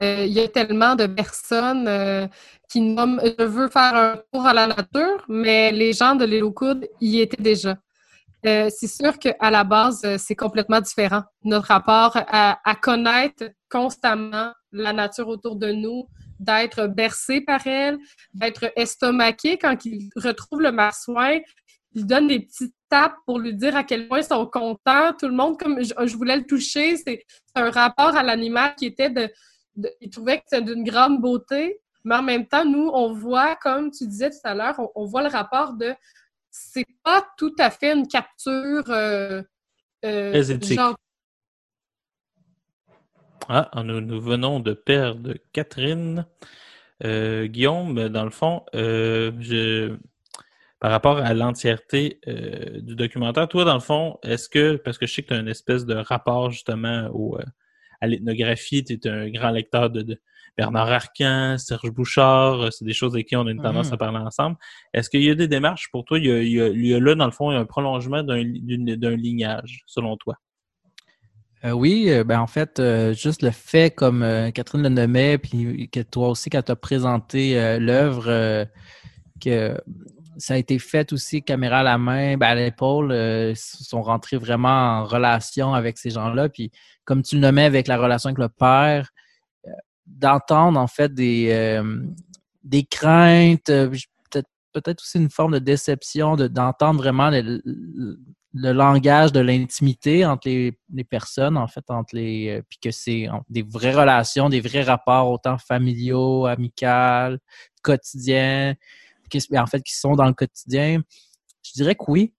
Euh, il y a tellement de personnes euh, qui nomment Je veux faire un tour à la nature, mais les gens de l'île y étaient déjà. Euh, c'est sûr qu'à la base, euh, c'est complètement différent. Notre rapport à connaître constamment la nature autour de nous, d'être bercé par elle, d'être estomaqué quand il retrouve le marsouin, il donne des petites tapes pour lui dire à quel point ils sont contents. Tout le monde, comme je, je voulais le toucher, c'est un rapport à l'animal qui était de, de- Il trouvait que c'était d'une grande beauté, mais en même temps, nous, on voit, comme tu disais tout à l'heure, on, on voit le rapport de. C'est pas tout à fait une capture. Euh, euh, genre-
Ah, nous, nous venons de perdre Catherine. Euh, Guillaume, dans le fond, euh, je, par rapport à l'entièreté euh, du documentaire, toi, dans le fond, est-ce que, parce que je sais que tu as une espèce de rapport justement au, euh, à l'ethnographie, tu es un grand lecteur de, de Bernard Arcan, Serge Bouchard, c'est des choses avec qui on a une tendance
Mhm.
à parler ensemble. Est-ce qu'il y a des démarches pour toi? Il y a, il y a- il y a là, dans le fond, un prolongement d'un d'une- d'un lignage, selon toi?
Euh, oui, euh, ben en fait, euh, juste le fait, comme Catherine le nommait, puis que toi aussi, quand tu as présenté l'œuvre, que ça a été fait aussi caméra à la main, ben, à l'épaule, ils sont rentrés vraiment en relation avec ces gens-là. Puis comme tu le nommais avec la relation avec le père, d'entendre en fait des, des craintes, peut-être aussi une forme de déception, de- d'entendre vraiment le, le- le langage de l'intimité entre les, les personnes, en fait, entre les. euh, puis que c'est des vraies relations, des vrais rapports, autant familiaux, amicaux, quotidiens. qui, en fait, qui sont dans le quotidien, je dirais que oui,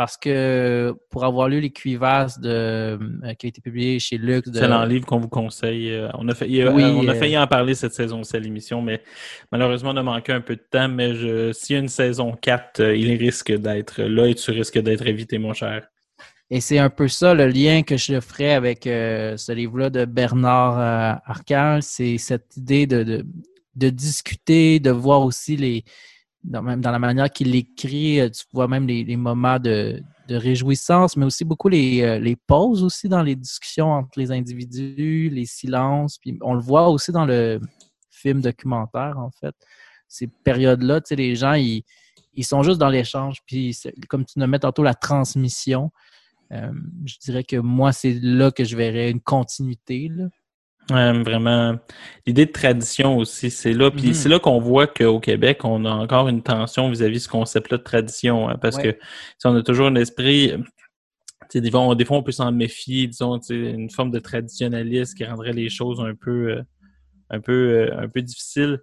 parce que pour avoir lu les cuivasses de, euh, qui a été publié chez Lux.
C'est un livre qu'on vous conseille. Euh, on a, failli, on a failli en parler cette saison, c'est l'émission, mais malheureusement, on a manqué un peu de temps. Mais s'il y a une saison 4, il risque d'être là et tu risques d'être évité, mon cher.
Et c'est un peu ça le lien que je ferai avec ce livre-là de Bernard Arcal. C'est cette idée de, de discuter, de voir aussi les, dans, même dans la manière qu'il écrit, euh, tu vois même les, moments de, réjouissance, mais aussi beaucoup les, euh, les, pauses aussi dans les discussions entre les individus, les silences. Puis on le voit aussi dans le film documentaire, en fait. Ces périodes-là, tu sais, les gens, ils, sont juste dans l'échange. Puis comme tu mets tantôt, la transmission. Euh, je dirais que moi, c'est là que je verrais une continuité.
Vraiment, l'idée de tradition aussi, c'est là. Puis c'est mm-hmm. là qu'on voit qu'au Québec, on a encore une tension vis-à-vis de ce concept-là de tradition. Hein, parce que si on a toujours un esprit. Des fois, on, des fois, on peut s'en méfier, disons, une forme de traditionnalisme qui rendrait les choses un peu, euh, un peu, euh, un peu difficiles,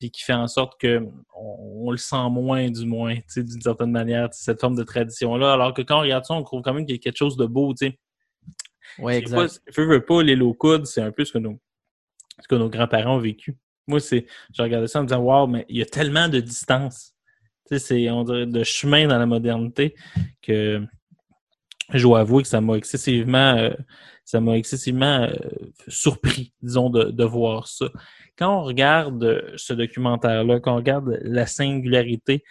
puis qui fait en sorte que on, le sent moins, du moins, d'une certaine manière, cette forme de tradition-là. Alors que quand on regarde ça, on trouve quand même qu'il y a quelque chose de beau, tu sais
oui, exact.
Pas, veux, pas, les low coudes, c'est un peu ce que nos, ce que nos grands-parents ont vécu. Moi, c'est, je regardais ça en me disant, waouh, mais il y a tellement de distance. Tu sais, c'est, on dirait, de chemin dans la modernité que je dois avouer que ça m'a excessivement, euh, ça m'a excessivement euh, surpris, disons, de, de, voir ça. Quand on regarde ce documentaire-là, quand on regarde la singularité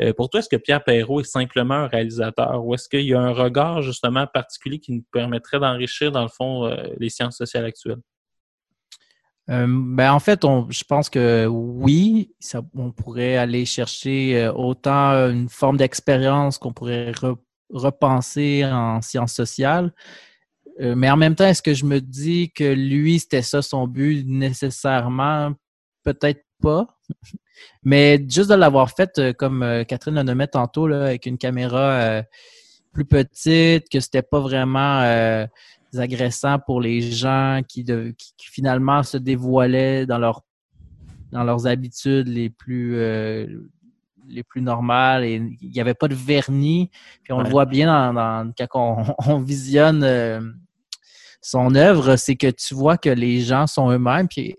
euh, pour toi, est-ce que Pierre Perrault est simplement un réalisateur ou est-ce qu'il y a un regard justement particulier qui nous permettrait d'enrichir, dans le fond, euh, les sciences sociales actuelles?
Euh, ben en fait, je pense que oui, on pourrait aller chercher autant une forme d'expérience qu'on pourrait repenser en sciences sociales. mais en même temps, est-ce que je me dis que lui, c'était ça son but nécessairement? Peut-être pas. Mais juste de l'avoir fait, euh, comme euh, Catherine le nommait tantôt, là, avec une caméra euh, plus petite, que c'était pas vraiment agressant pour les gens qui, finalement se dévoilaient dans, leur, dans leurs habitudes les plus, les plus normales et il n'y avait pas de vernis. Puis on le voit bien dans, quand on, [LAUGHS] visionne son œuvre, c'est que tu vois que les gens sont eux-mêmes. Puis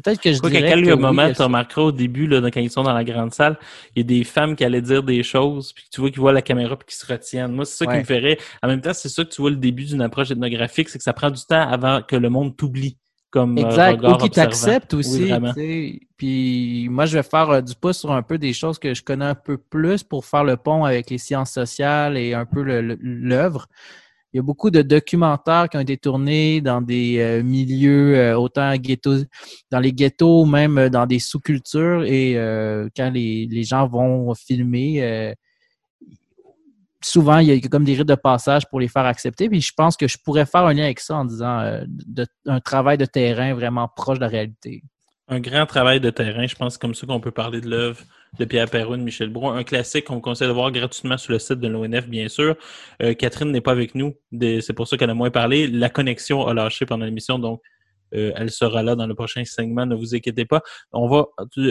Peut-être que je dirais
qu'à quelques moments, tu remarqueras au début, là, quand ils sont dans la grande salle, il y a des femmes qui allaient dire des choses, puis tu vois qu'ils voient la caméra puis qu'ils se retiennent. Moi, c'est ça qui me ferait. En même temps, c'est ça que tu vois le début d'une approche ethnographique, c'est que ça prend du temps avant que le monde t'oublie comme euh,
exact.
Ou
qu'ils t'acceptent aussi. puis moi, je vais faire euh, du pouce sur un peu des choses que je connais un peu plus pour faire le pont avec les sciences sociales et un peu l'œuvre. Il y a beaucoup de documentaires qui ont été tournés dans des euh, milieux, euh, autant ghettos, dans les ghettos, même euh, dans des sous-cultures. Et quand les, gens vont filmer, souvent, il y a comme des rites de passage pour les faire accepter. Puis je pense que je pourrais faire un lien avec ça en disant un travail de terrain vraiment proche de la réalité.
Un grand travail de terrain, je pense comme ça qu'on peut parler de l'œuvre de Pierre Perron, Michel Brou. Un classique qu'on conseille de voir gratuitement sur le site de l'ONF, bien sûr. Euh, Catherine n'est pas avec nous. C'est pour ça qu'elle a moins parlé. La connexion a lâché pendant l'émission, donc euh, elle sera là dans le prochain segment, ne vous inquiétez pas. On va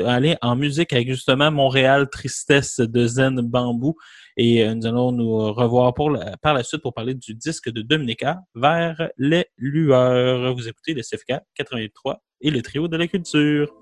aller en musique avec justement Montréal Tristesse de Zen Bambou et euh, nous allons nous revoir pour par la suite pour parler du disque de Dominica vers les lueurs. Vous écoutez le CFK 83 et le trio de la culture.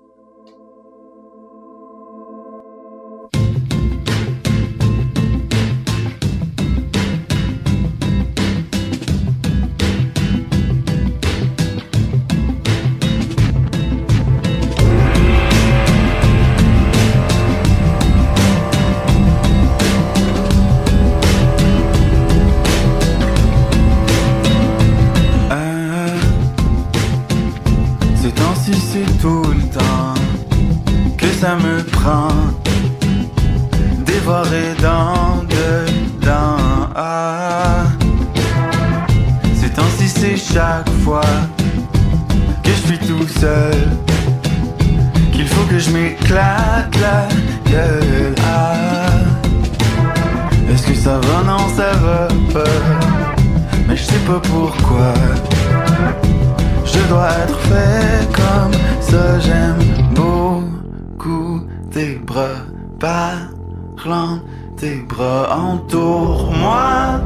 être fait comme ça.
J'aime beaucoup tes bras parlant, tes bras entoure-moi.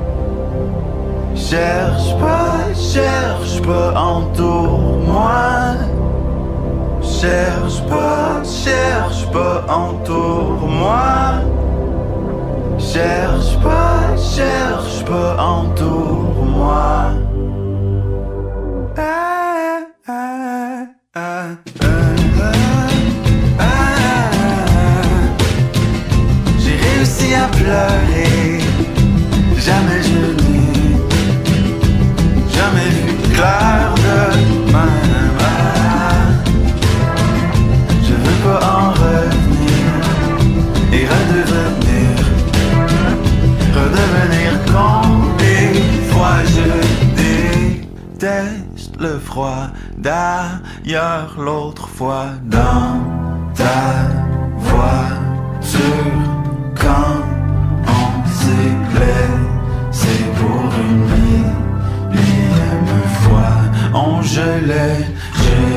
Cherche pas, cherche pas, entoure-moi. Cherche pas, cherche pas, entoure-moi. Cherche pas, cherche pas, entoure-moi. J'ai réussi à pleurer, jamais je n'ai jamais vu clair de même. Je veux pas en revenir et redevenir, redevenir. Des fois je déteste le froid. D'ailleurs, l'autre fois dans ta voiture, quand on s'est laissé pour une millième fois, on gelait, j'ai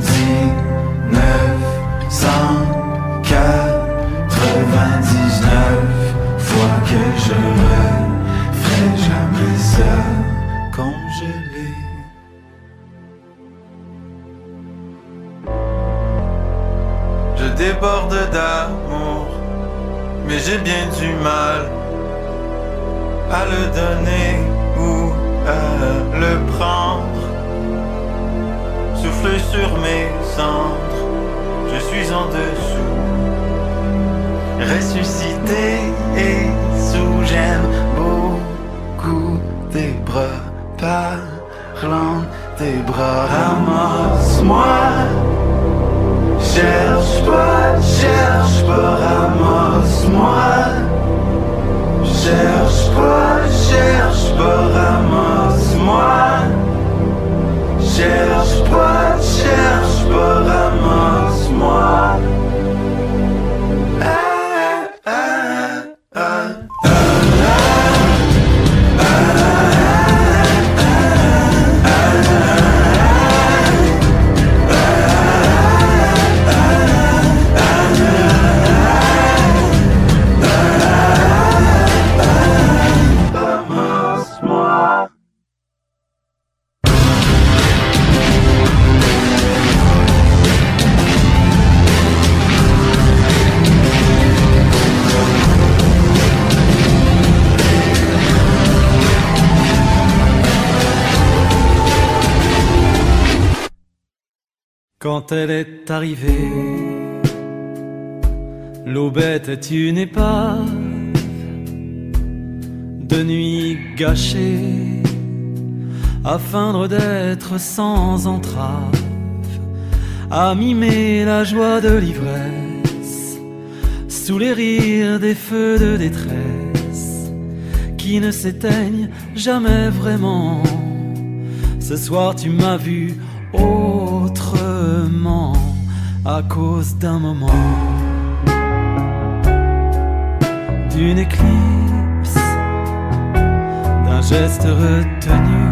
dit 999 fois que je referai jamais ça déborde d'amour, mais j'ai bien du mal à le donner ou à le prendre. Souffle sur mes cendres, je suis en dessous. Ressuscité et sous, j'aime beaucoup tes bras parlant, tes bras ramasse-moi. Cherche pas, cherche pas, ramasse-moi. Cherche pas, cherche pas, ramasse-moi. Cherche pas, cherche pas, ramasse-moi.
Quand elle est arrivée, l'aubette est une épave de nuit gâchée, à feindre d'être sans entrave, à mimer la joie de l'ivresse, sous les rires des feux de détresse, qui ne s'éteignent jamais vraiment. Ce soir tu m'as vu à cause d'un moment, d'une éclipse, d'un geste retenu.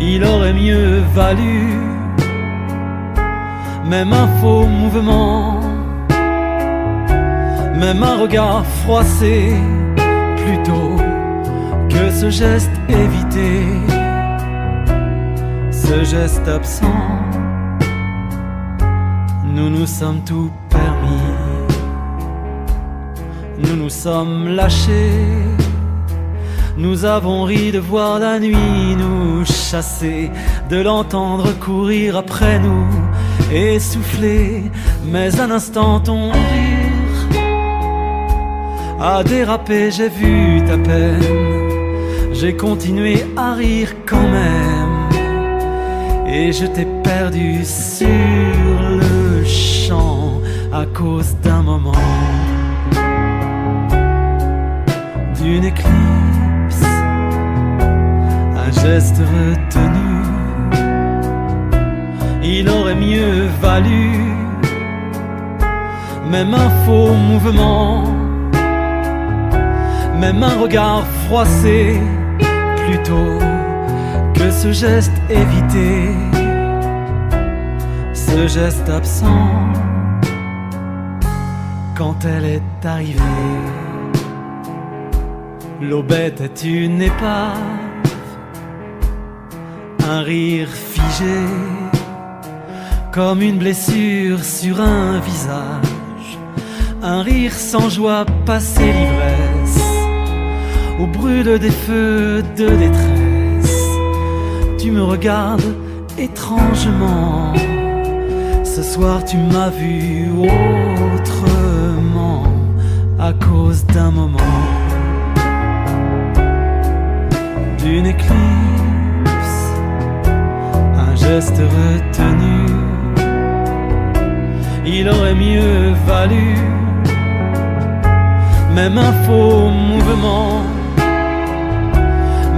Il aurait mieux valu même un faux mouvement, même un regard froissé, plutôt que ce geste évité ce geste absent, nous nous sommes tout permis, nous nous sommes lâchés, nous avons ri de voir la nuit nous chasser, de l'entendre courir après nous, essouffler, mais un instant ton rire a dérapé, j'ai vu ta peine, j'ai continué à rire quand même et je t'ai perdu sur le champ à cause d'un moment, d'une éclipse, un geste retenu. Il aurait mieux valu même un faux mouvement, même un regard froissé plutôt ce geste évité, ce geste absent, quand elle est arrivée. L'aubette est une épave, un rire figé, comme une blessure sur un visage, un rire sans joie passé l'ivresse, au brûle des feux de détresse. Tu me regardes étrangement, ce soir tu m'as vu autrement à cause d'un moment d'une éclipse, un geste retenu. Il aurait mieux valu, même un faux mouvement,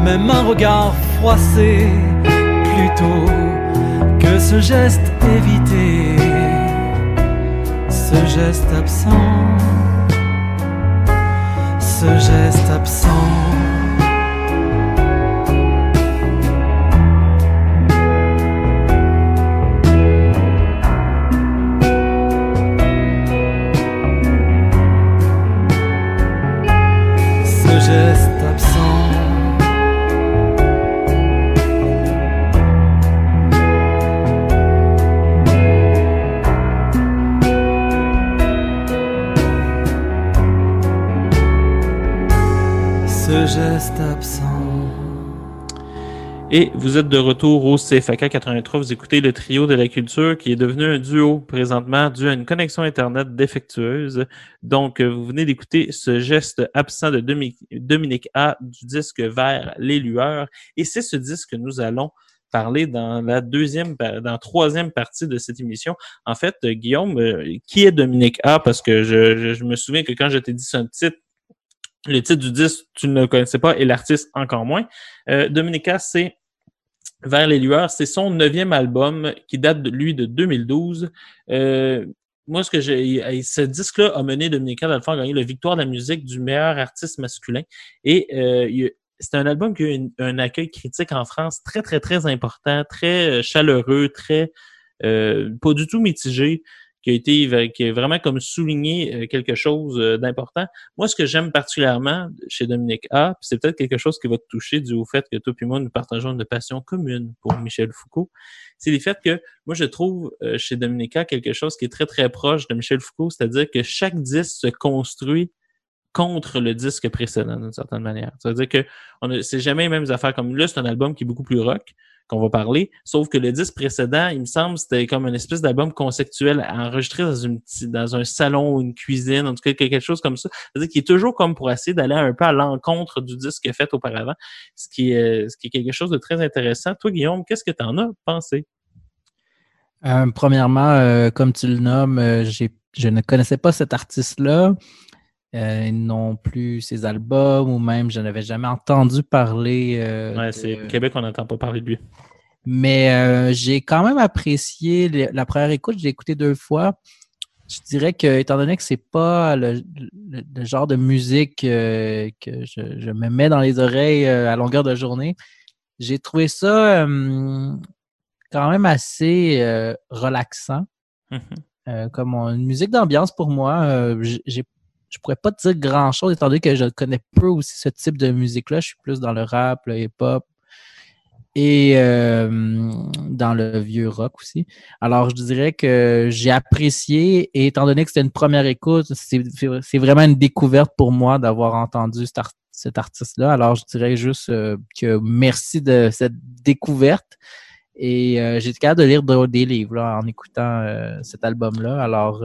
même un regard plutôt que ce geste évité, ce geste absent, ce geste absent.
Et vous êtes de retour au CFAK 83. Vous écoutez le trio de la culture qui est devenu un duo présentement dû à une connexion Internet défectueuse. Donc, euh, vous venez d'écouter ce geste absent de Domi- Dominique A du disque vers les lueurs. Et c'est ce disque que nous allons parler dans la deuxième, dans la troisième partie de cette émission. En fait, euh, Guillaume, euh, qui est Dominique A? Parce que je, me souviens que quand je t'ai dit son titre, le titre du disque, tu ne le connaissais pas et l'artiste encore moins. Euh, Dominica, c'est Vers les lueurs, c'est son neuvième album qui date de lui de 2012. Euh, moi, ce que j'ai, ce disque-là a mené le fond à gagner la victoire de la musique du meilleur artiste masculin. Et euh, c'est un album qui a eu un accueil critique en France très, très, très important, très euh, chaleureux, très euh, pas du tout mitigé, qui a été qui a vraiment comme souligné euh, quelque chose euh, d'important. Moi, ce que j'aime particulièrement chez Dominique A, c'est peut-être quelque chose qui va te toucher dû au fait que toi et moi, nous partageons une passion commune pour Michel Foucault, c'est le fait que moi, je trouve euh, chez Dominique A quelque chose qui est très, très proche de Michel Foucault, c'est-à-dire que chaque disque se construit contre le disque précédent d'une certaine manière. Ça veut dire que c'est jamais les mêmes affaires comme là, c'est un album qui est beaucoup plus rock qu'on va parler, sauf que le disque précédent, il me semble, c'était comme une espèce d'album conceptuel enregistré dans une dans un salon ou une cuisine, en tout cas quelque chose comme ça. C'est-à-dire qu'il est toujours comme pour essayer d'aller un peu à l'encontre du disque fait auparavant, ce qui est, ce qui est quelque chose de très intéressant. Toi, Guillaume, qu'est-ce que tu en as pensé?
Euh, premièrement, euh, comme tu le nommes, euh, j'ai- je ne connaissais pas cet artiste-là, euh, non plus ses albums, ou même je n'avais jamais entendu parler. euh,
Ouais,
de-
c'est au Québec, on n'entend pas parler de lui.
Mais euh, j'ai quand même apprécié la première écoute, j'ai écouté deux fois. Je dirais que, étant donné que c'est pas le, le- le genre de musique que je, je me mets dans les oreilles à longueur de journée, j'ai trouvé ça quand même assez relaxant.
Mhm.
Euh, comme on- une musique d'ambiance pour moi. Euh, j'ai- je pourrais pas dire grand chose étant donné que je connais peu aussi ce type de musique-là. Je suis plus dans le rap, le hip-hop et euh, dans le vieux rock aussi. Alors, je dirais que j'ai apprécié et étant donné que c'était une première écoute, c'est vraiment une découverte pour moi d'avoir entendu cet, art- cet artiste-là. Alors, je dirais juste euh, que merci de cette découverte. Et euh, j'ai été capable de lire de- des livres en écoutant cet album-là. Alors,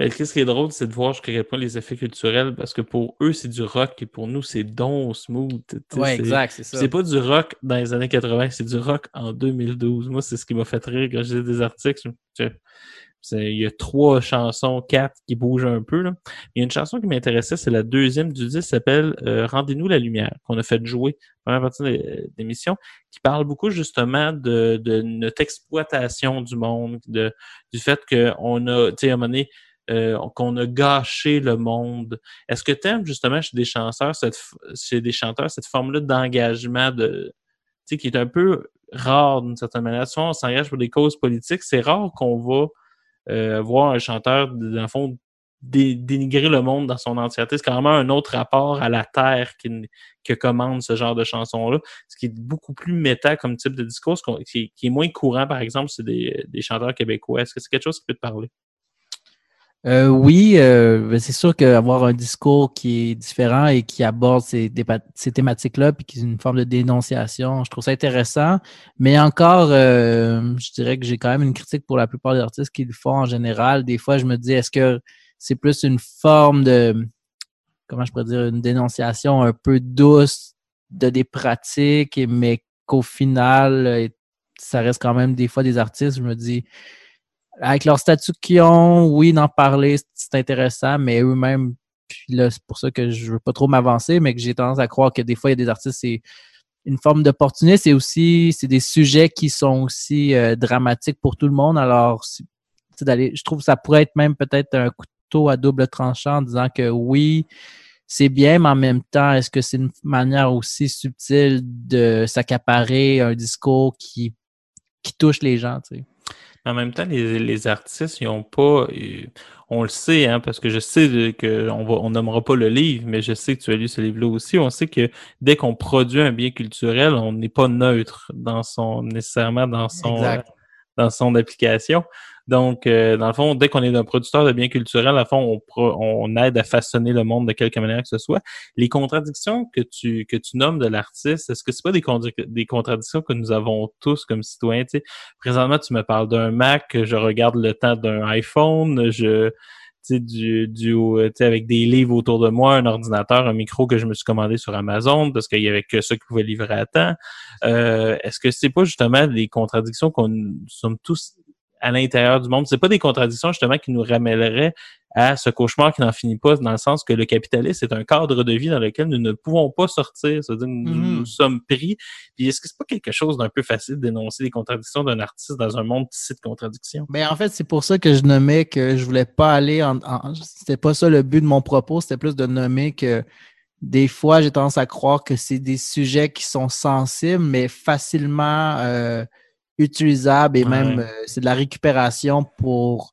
euh,
Ben, ce qui est drôle, c'est de voir jusqu'à quel point les effets culturels, parce que pour eux, c'est du rock et pour nous, c'est don smooth.
Ouais, exact, c'est ça.
C'est pas du rock dans les années 80, c'est du rock en 2012. Moi, c'est ce qui m'a fait rire quand j'ai des articles. Il y a trois chansons, quatre qui bougent un peu. Là. Il y a une chanson qui m'intéressait, c'est la deuxième du disque, s'appelle euh, Rendez-nous la lumière, qu'on a fait jouer première partie de l'émission, qui parle beaucoup justement de, de notre exploitation du monde, de, du fait qu'on a, tu sais, à un moment donné, euh, qu'on a gâché le monde. Est-ce que tu aimes justement chez des chanteurs, cette, chez des chanteurs, cette forme-là d'engagement de, qui est un peu rare d'une certaine manière? Souvent, on s'engage pour des causes politiques. C'est rare qu'on va euh, voir un chanteur, dans le fond, dé- dénigrer le monde dans son entièreté. C'est carrément un autre rapport à la terre qui, que commande ce genre de chanson-là, ce qui est beaucoup plus méta comme type de discours, qui, qui est moins courant, par exemple, c'est des, des chanteurs québécois. Est-ce que c'est quelque chose qui peut te parler?
Euh, oui, euh, ben, c'est sûr qu'avoir un discours qui est différent et qui aborde ces, thématiques-là, puis qui est une forme de dénonciation, je trouve ça intéressant. Mais encore, euh, je dirais que j'ai quand même une critique pour la plupart des artistes qui le font en général. Des fois, je me dis, est-ce que c'est plus une forme de, comment je pourrais dire, une dénonciation un peu douce de des pratiques, mais qu'au final, euh, ça reste quand même des fois des artistes, je me dis, avec leur statut qu'ils ont, oui, d'en parler, c'est- intéressant, mais eux-mêmes, puis là, c'est pour ça que je veux pas trop m'avancer, mais que j'ai tendance à croire que des fois, il y a des artistes, c'est une forme d'opportunisme et aussi, c'est des sujets qui sont aussi euh, dramatiques pour tout le monde. Alors, d'aller, je trouve que ça pourrait être même peut-être un couteau à double tranchant en disant que oui, c'est bien, mais en même temps, est-ce que c'est une manière aussi subtile de s'accaparer un discours qui, qui touche les gens, tu sais?
En même temps, les, les artistes, ils ont pas. On le sait, hein, parce que je sais que on nommera pas le livre, mais je sais que tu as lu ce livre-là aussi. On sait que dès qu'on produit un bien culturel, on n'est pas neutre dans son nécessairement dans son
Exact.
dans son application. Donc, euh, dans le fond, dès qu'on est un producteur de biens culturels, à fond, on, on aide à façonner le monde de quelque manière que ce soit. Les contradictions que tu que tu nommes de l'artiste, est-ce que c'est pas des, des contradictions que nous avons tous comme citoyens? Tu sais, présentement, tu me parles d'un Mac, je regarde le temps d'un iPhone, je du, du euh, avec des livres autour de moi, un ordinateur, un micro que je me suis commandé sur Amazon parce qu'il y avait que ça qui pouvait livrer à temps. Euh, Est-ce que c'est pas justement des contradictions qu'on nous sommes tous à l'intérieur du monde? C'est pas des contradictions justement qui nous ramèneraient à ce cauchemar qui n'en finit pas, dans le sens que le capitalisme est un cadre de vie dans lequel nous ne pouvons pas sortir. C'est-à-dire que nous, nous sommes pris. Puis est-ce que c'est pas quelque chose d'un peu facile d'énoncer les contradictions d'un artiste dans un monde tissé de contradictions?
Ben, en fait, c'est pour ça que je nommais que je voulais pas aller en. en- c'était pas ça le but de mon propos, c'était plus de nommer que des fois, j'ai tendance à croire que c'est des sujets qui sont sensibles, mais facilement euh, utilisables et même euh, c'est de la récupération pour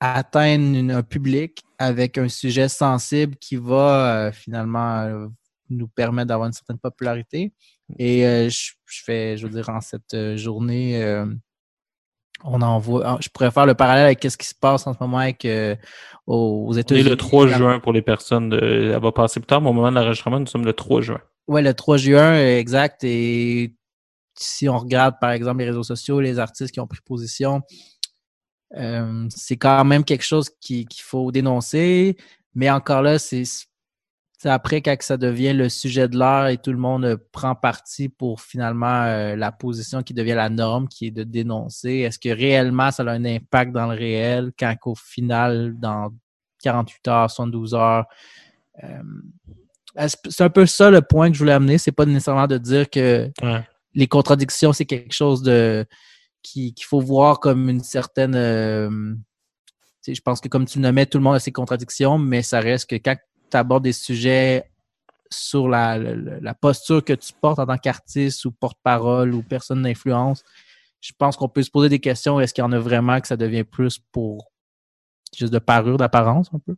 atteindre une- un public avec un sujet sensible qui va euh, finalement euh, nous permettre d'avoir une certaine popularité. Et euh, je, je fais, je veux dire, en cette journée, euh, on en voit. Je pourrais faire le parallèle avec ce qui se passe en ce moment avec, euh, aux États-Unis.
le 3 juin pour les personnes. De, elle va passer plus tard, mais au moment de l'enregistrement, nous sommes le 3 juin.
Oui, le 3 juin, exact. Et si on regarde, par exemple, les réseaux sociaux, les artistes qui ont pris position, euh, c'est quand même quelque chose qui- qu'il faut dénoncer. Mais encore là, c'est après quand ça devient le sujet de l'heure et tout le monde prend parti pour finalement euh, la position qui devient la norme, qui est de dénoncer. Est-ce que réellement ça a un impact dans le réel quand qu'au final, dans 48 heures, 72 heures, euh, c'est un peu ça le point que je voulais amener. C'est pas nécessairement de dire que. Les contradictions, c'est quelque chose de qui- qu'il faut voir comme une certaine. euh, je pense que comme tu le nommais, tout le monde a ses contradictions, mais ça reste que quand tu abordes des sujets sur la, posture que tu portes en tant qu'artiste ou porte-parole ou personne d'influence, je pense qu'on peut se poser des questions. Est-ce qu'il y en a vraiment que ça devient plus pour juste de parure, d'apparence un peu?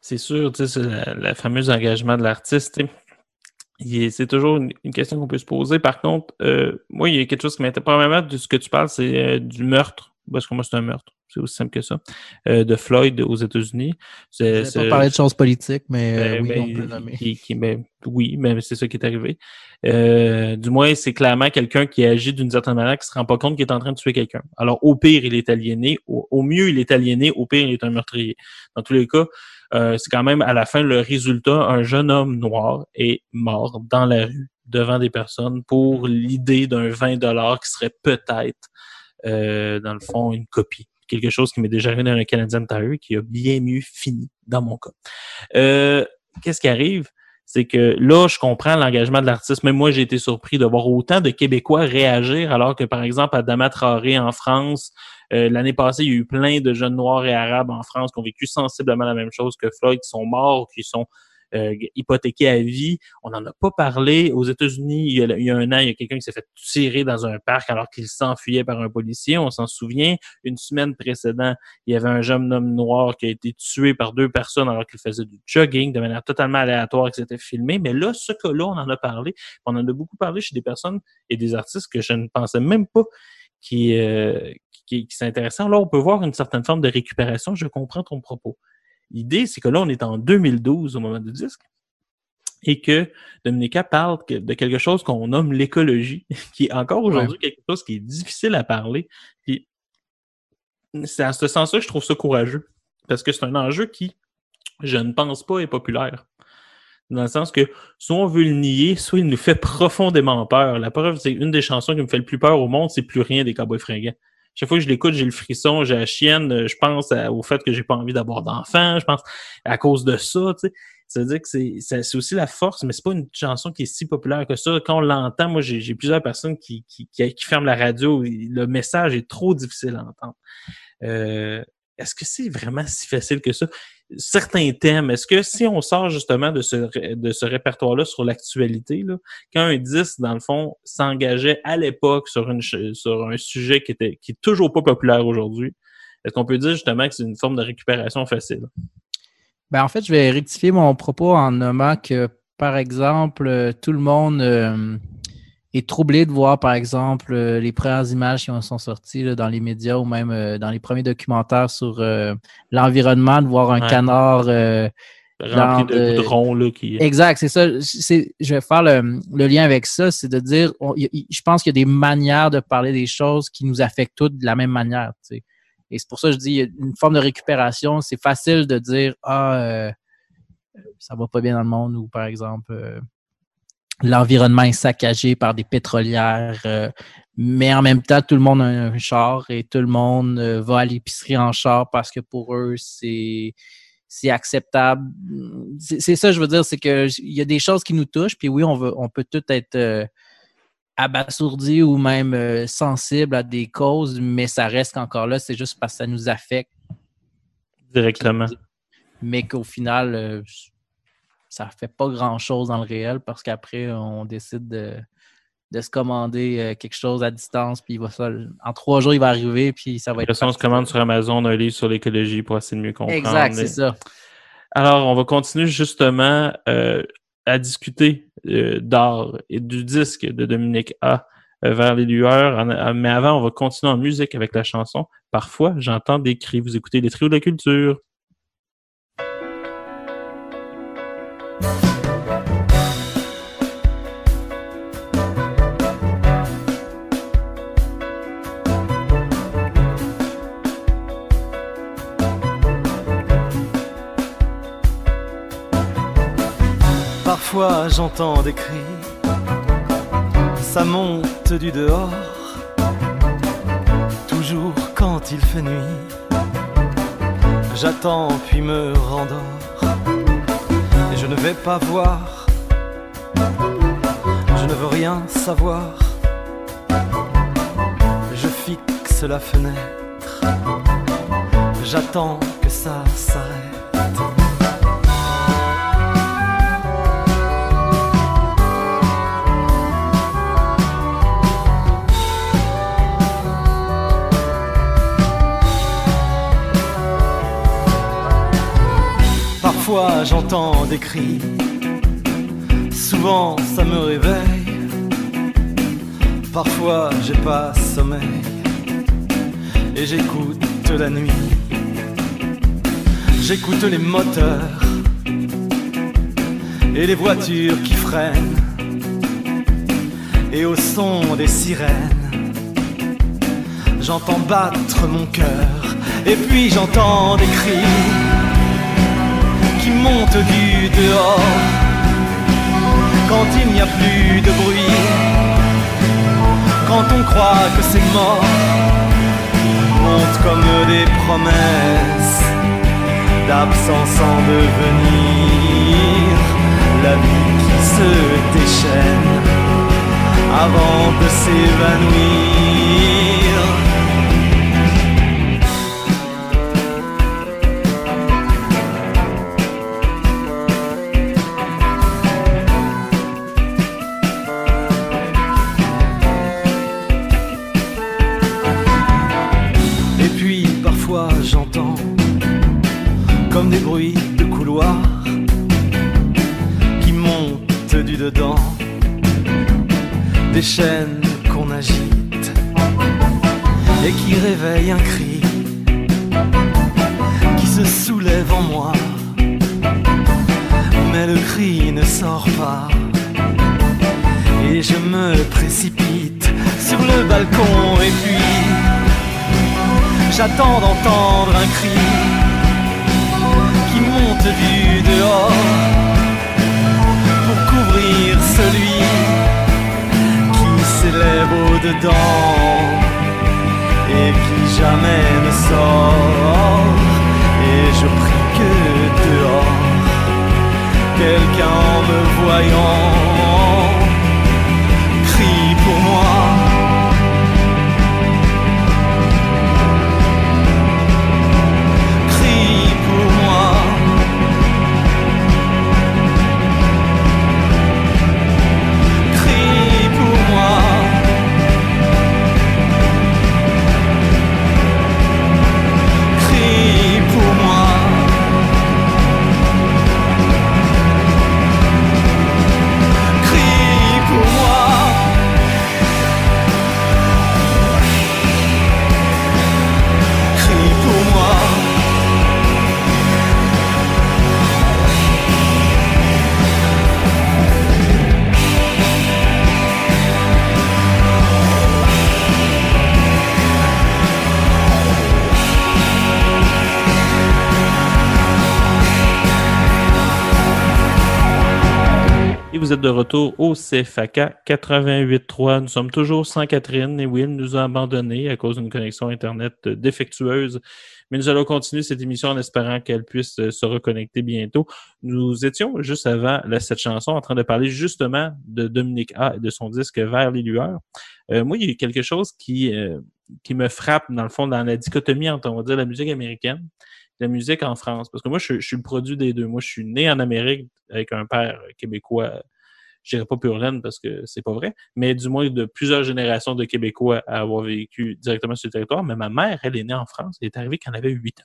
C'est sûr, tu sais, c'est la, la fameuse engagement de l'artiste. tu sais. Il est- C'est toujours une, une question qu'on peut se poser. Par contre, euh, moi, il y a quelque chose qui m'intéresse. Premièrement, de ce que tu parles, c'est euh, du meurtre. Parce que moi, c'est un meurtre. C'est aussi simple que ça. Euh, de Floyd aux États-Unis. C'est-
Je vais
c'est-
pas parler de choses politiques, mais euh,
Ben,
oui,
ben,
on peut le nommer.
qui- qui- ben, oui, mais c'est ça qui est arrivé. Euh, du moins, c'est clairement quelqu'un qui agit d'une certaine manière, qui se rend pas compte qu'il est en train de tuer quelqu'un. Alors, au pire, il est aliéné. Au, au mieux, il est aliéné. Au pire, il est un meurtrier. Dans tous les cas, euh, c'est quand même à la fin le résultat. Un jeune homme noir est mort dans la rue devant des personnes pour l'idée d'un 20 dollars qui serait peut-être, euh, dans le fond, une copie. Quelque chose qui m'est déjà arrivé dans un Canadian Tire qui a bien mieux fini dans mon cas. Euh, Qu'est-ce qui arrive? C'est que là, je comprends l'engagement de l'artiste. Même moi, j'ai été surpris de voir autant de Québécois réagir, alors que, par exemple, à Dama Traoré en France, l'année passée, il y a eu plein de jeunes noirs et arabes en France qui ont vécu sensiblement la même chose que Floyd, qui sont morts, qui sont euh, hypothéqués à vie. On n'en a pas parlé. Aux États-Unis, il, il y a un an, il y a quelqu'un qui s'est fait tirer dans un parc alors qu'il s'enfuyait par un policier. On s'en souvient. Une semaine précédente, il y avait un jeune homme noir qui a été tué par deux personnes alors qu'il faisait du jogging de manière totalement aléatoire et que c'était filmé. Mais là, ce cas-là, on en a parlé. On en a beaucoup parlé chez des personnes et des artistes que je ne pensais même pas qui, euh, qui, qui s'intéressaient. Là, on peut voir une certaine forme de récupération. Je comprends ton propos. L'idée, c'est que là, on est en 2012 au moment du disque et que Dominica parle de quelque chose qu'on nomme l'écologie, [LAUGHS] qui est encore aujourd'hui quelque chose qui est difficile à parler. Puis c'est à ce sens-là que je trouve ça courageux. Parce que c'est un enjeu qui, je ne pense pas, est populaire. Dans le sens que soit on veut le nier, soit il nous fait profondément peur. La preuve, c'est une des chansons qui me fait le plus peur au monde, c'est plus rien des Cowboys fringants. Chaque fois que je l'écoute, j'ai le frisson, j'ai la chienne, euh, je pense au fait que j'ai pas envie d'avoir d'enfants, je pense à cause de ça, tu sais. Ça veut dire que c'est aussi la force, mais c'est pas une chanson qui est si populaire que ça. Quand on l'entend, moi, j'ai j'ai plusieurs personnes qui, qui, qui, qui ferment la radio. Le message est trop difficile à entendre. Euh, est-ce que c'est vraiment si facile que ça? Certains thèmes, est-ce que si on sort justement de ce, de ce répertoire-là sur l'actualité, quand un disque, dans le fond, s'engageait à l'époque sur, sur un sujet qui était qui est toujours pas populaire aujourd'hui, est-ce qu'on peut dire justement que c'est une forme de récupération facile?
Ben, en fait, je vais rectifier mon propos en nommant que, par exemple, euh, tout le monde euh, est troublé de voir, par exemple, euh, les premières images qui sont sorties là, dans les médias ou même euh, dans les premiers documentaires sur euh, l'environnement, de voir un
Ouais.
canard euh,
Rempli de goudron, là, qui...
Exact, c'est ça. C'est, je vais faire le, le lien avec ça, c'est de dire, on- y- y- je pense qu'il y a des manières de parler des choses qui nous affectent toutes de la même manière. tu sais. Et c'est pour ça que je dis, il y a une forme de récupération. C'est facile de dire, ah, euh, ça va pas bien dans le monde, ou par exemple, euh, l'environnement est saccagé par des pétrolières. euh, mais en même temps, tout le monde a un char et tout le monde euh, va à l'épicerie en char parce que pour eux, c'est c'est acceptable. C'est ça, je veux dire, c'est que il y a des choses qui nous touchent, puis oui, on veut, on peut tout être euh, abasourdi ou même euh, sensible à des causes, mais ça reste qu'encore là, c'est juste parce que ça nous affecte,
Directement.
mais qu'au final, ça fait pas grand-chose dans le réel parce qu'après, on décide de, de se commander euh, quelque chose à distance, puis il va ça, en trois jours, il va arriver, puis ça va être.
Ça, on se commande sur Amazon un livre sur l'écologie pour essayer de mieux comprendre.
Exact, c'est ça.
Alors, on va continuer justement euh, à discuter euh, d'art et du disque de Dominique A euh, vers les lueurs. En- en- mais avant, on va continuer en musique avec la chanson. Parfois, j'entends des cris. Vous écoutez les trios de la culture.
Parfois j'entends des cris, ça monte du dehors, toujours quand il fait nuit. J'attends puis me rendors, et je ne vais pas voir, je ne veux rien savoir. Je fixe la fenêtre, j'attends que ça s'arrête. Parfois j'entends des cris, souvent ça me réveille. Parfois j'ai pas sommeil et j'écoute la nuit. J'écoute les moteurs et les voitures qui freinent. Et au son des sirènes, j'entends battre mon cœur. Et puis j'entends des cris qui montent du dehors. Quand il n'y a plus de bruit, quand on croit que c'est mort, montent comme des promesses d'absence en devenir. La vie qui se déchaîne avant de s'évanouir. D'entendre un cri qui monte du dehors pour couvrir celui qui s'élève au-dedans et qui jamais ne sort. Et je prie que dehors, quelqu'un me voyant
retour au CFAK 88.3. Nous sommes toujours sans Catherine et Will nous a abandonnés à cause d'une connexion Internet euh, défectueuse. Mais nous allons continuer cette émission en espérant qu'elle puisse euh, se reconnecter bientôt. Nous étions juste avant cette chanson en train de parler justement de Dominique A et de son disque Vers les lueurs. Euh, moi, il y a quelque chose qui, qui me frappe dans le fond dans la dichotomie entre, on va dire, la musique américaine la musique en France. Parce que moi, je suis le produit des deux. Moi, je suis né en Amérique avec un père québécois, je dirais pas pur laine parce que c'est pas vrai, mais du moins de plusieurs générations de Québécois à avoir vécu directement sur le territoire. Mais ma mère, elle est née en France. Elle est arrivée quand elle avait 8 ans.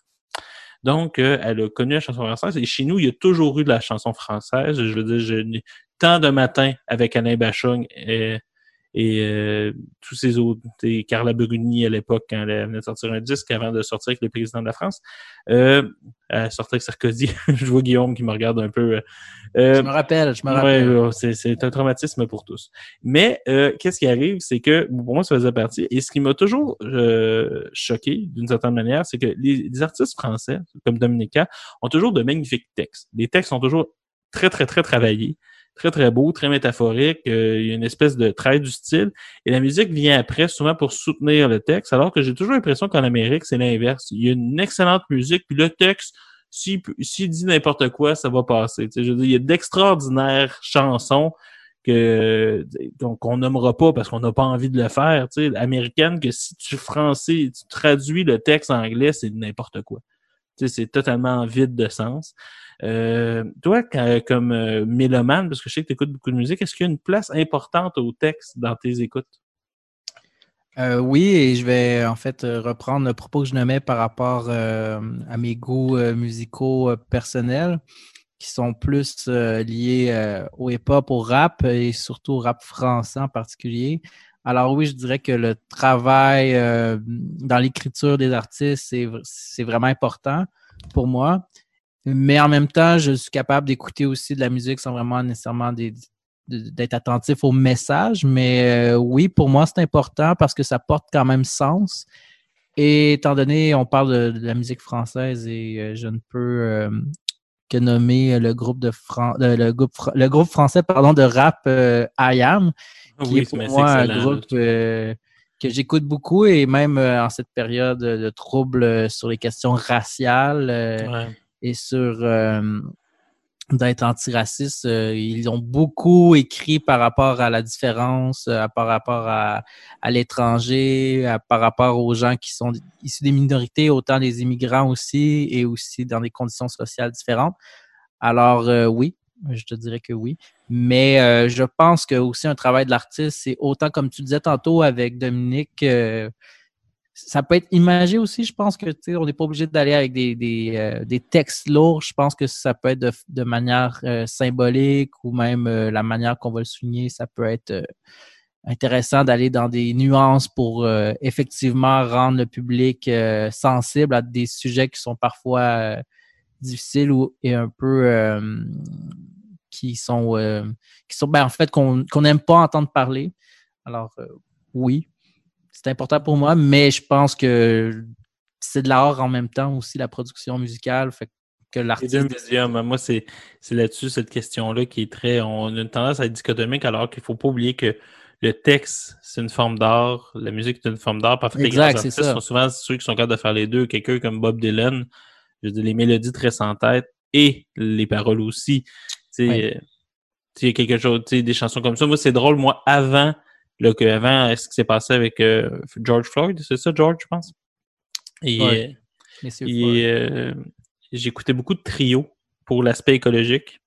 Donc, euh, elle a connu la chanson française. Et chez nous, il y a toujours eu de la chanson française. Je veux dire, je tant de matins avec Alain Bachung et, et euh, tous ces autres, et Carla Bruni à l'époque, quand elle venait de sortir un disque avant de sortir avec le président de la France. Euh, elle sortait avec Sarkozy. [LAUGHS] je vois Guillaume qui me regarde un peu. Euh,
Je me rappelle, je me rappelle.
ouais, c'est, c'est un traumatisme pour tous. Mais euh, qu'est-ce qui arrive, c'est que pour moi, ça faisait partie. Et ce qui m'a toujours euh, choqué, d'une certaine manière, c'est que les, les artistes français, comme Dominica, ont toujours de magnifiques textes. Les textes sont toujours très, très, très travaillés, très, très beaux, très métaphoriques. Euh, il y a une espèce de trait du style. Et la musique vient après, souvent pour soutenir le texte, alors que j'ai toujours l'impression qu'en Amérique, c'est l'inverse. Il y a une excellente musique, puis le texte, s'il s'il dit n'importe quoi, ça va passer. Je veux dire, il y a d'extraordinaires chansons que donc on nommera pas parce qu'on n'a pas envie de le faire, tu sais, américaine que si tu français, tu traduis le texte anglais, c'est n'importe quoi. Tu sais, c'est totalement vide de sens. Euh, toi, quand- comme euh, mélomane, parce que je sais que tu écoutes beaucoup de musique, est-ce qu'il y a une place importante au texte dans tes écoutes?
Euh, oui, et je vais en fait euh, reprendre le propos que je nommais par rapport euh, à mes goûts euh, musicaux euh, personnels, qui sont plus euh, liés euh, au hip-hop, au rap et surtout au rap français en particulier. Alors oui, je dirais que le travail euh, dans l'écriture des artistes, c'est vraiment important pour moi. Mais en même temps, je suis capable d'écouter aussi de la musique sans vraiment nécessairement d'être attentif au message. Mais euh, oui, pour moi, c'est important parce que ça porte quand même sens. Et étant donné, on parle de, de la musique française et euh, je ne peux euh, que nommer le groupe de Fran- euh, le, groupe, fr- le groupe français pardon, de rap I Am, qui
Oui,
est pour moi un groupe que j'écoute beaucoup et même en cette période de troubles sur les questions raciales
Ouais.
Et sur euh, d'être antiraciste, euh, ils ont beaucoup écrit par rapport à la différence, euh, par rapport à, à l'étranger, par rapport aux gens qui sont issus des minorités, autant des immigrants aussi, et aussi dans des conditions sociales différentes. Alors euh, oui, je te dirais que oui. Mais je pense que aussi un travail de l'artiste, c'est autant comme tu disais tantôt avec Dominique, ça peut être imagé aussi. Je pense que tu on n'est pas obligé d'aller avec des, des, euh, des textes lourds. Je pense que ça peut être de, manière euh, symbolique ou même euh, la manière qu'on va le souligner. Ça peut être intéressant d'aller dans des nuances pour effectivement rendre le public sensible à des sujets qui sont parfois difficiles ou et un peu qui sont qui sont ben, en fait qu'on n'aime pas entendre parler. Alors oui, c'est important pour moi, mais je pense que c'est de l'art en même temps aussi la production musicale, fait que
Les
l'artiste
deux médiums, moi, c'est c'est là-dessus, cette question-là qui est très. On a une tendance à être dichotomique alors qu'il ne faut pas oublier que le texte, c'est une forme d'art, la musique, c'est une forme d'art. Parfois, les grands
c'est
artistes
ça.
sont souvent ceux qui sont capables de faire les deux. Quelqu'un comme Bob Dylan, je dire, les mélodies très en tête et les paroles aussi. Tu sais,
Oui.
euh, tu sais, quelque chose, tu sais, des chansons comme ça. Moi, c'est drôle, moi, avant, là, que avant, ce qui s'est passé avec euh, George Floyd, c'est ça, George, je pense? Et,
Ouais.
euh, et, euh, j'écoutais beaucoup de trios pour l'aspect écologique,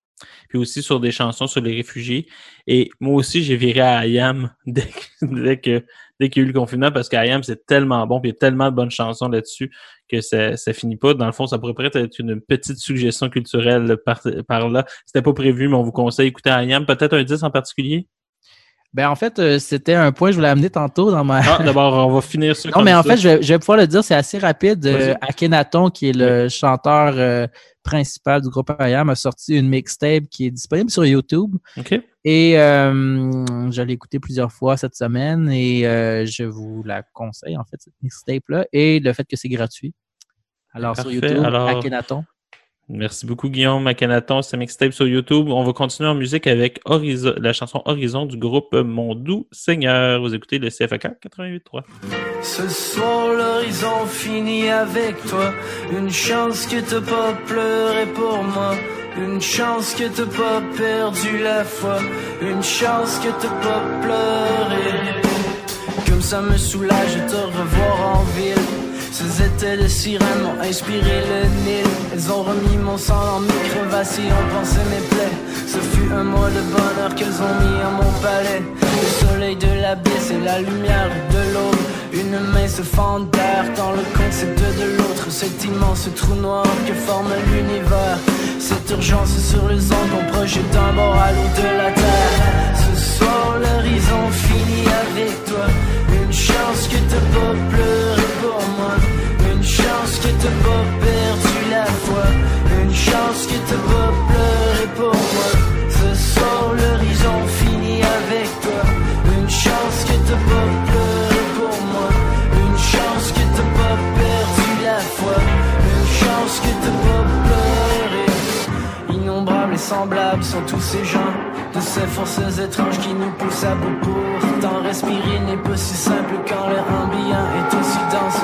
puis aussi sur des chansons sur les réfugiés. Et moi aussi, j'ai viré à IAM [LAUGHS] dès dès que dès qu'il y a eu le confinement, parce qu'IAM, c'est tellement bon, puis il y a tellement de bonnes chansons là-dessus que ça, ça finit pas. Dans le fond, ça pourrait peut-être être une petite suggestion culturelle par, par là. C'était pas prévu, mais on vous conseille d'écouter IAM. Peut-être un 10 en particulier?
Ben en fait, euh, c'était un point que je voulais amener tantôt dans ma.
Ah, [LAUGHS] d'abord, on va finir ça.
Non, mais en
ça.
fait, je vais, je vais pouvoir le dire, c'est assez rapide. Euh. Akhenaton, qui est le chanteur euh, principal du groupe IAM, a sorti une mixtape qui est disponible sur YouTube.
OK.
Et euh, je l'ai écouté plusieurs fois cette semaine et euh, je vous la conseille, en fait, cette mixtape-là. Et le fait que c'est gratuit. Alors, sur. YouTube,
Alors-
Akhenaton.
Merci beaucoup, Guillaume. Macanaton, c'est mixtape sur YouTube. On va continuer en musique avec Horizon, la chanson Horizon du groupe Mon Doux Seigneur. Vous écoutez le CFAK 88.3.
Ce soir l'horizon finit avec toi Une chance que t'as pas pleuré pour moi Une chance que t'as pas perdu la foi Une chance que t'as pas pleuré Comme ça me soulage de te revoir en ville Ces étés de sirènes m'ont inspiré le Nil. Elles ont remis mon sang dans mes crevasses et ont pensé mes plaies. Ce fut un mois de bonheur qu'elles ont mis à mon palais. Le soleil de l'abysse et la lumière de l'aube. Une main se fend d'air dans le concept de l'autre. Cet immense trou noir que forme l'univers. Cette urgence sur les ondes qu'on projette d'un bord à l'autre de la terre. Ce soir l'horizon finit avec toi. Une chance que t'as pas pleuré t'as pas perdu la foi. Une chance que t'as pas pleuré pour moi. Ce soir l'horizon finit avec toi. Une chance que t'as pas pleuré pour moi. Une chance que t'as pas perdu la foi. Une chance que t'as pas pleuré Innombrables et semblables sont tous ces gens. De ces forces étranges qui nous poussent à bout Pourtant respirer n'est pas si simple quand l'air ambiant est aussi dense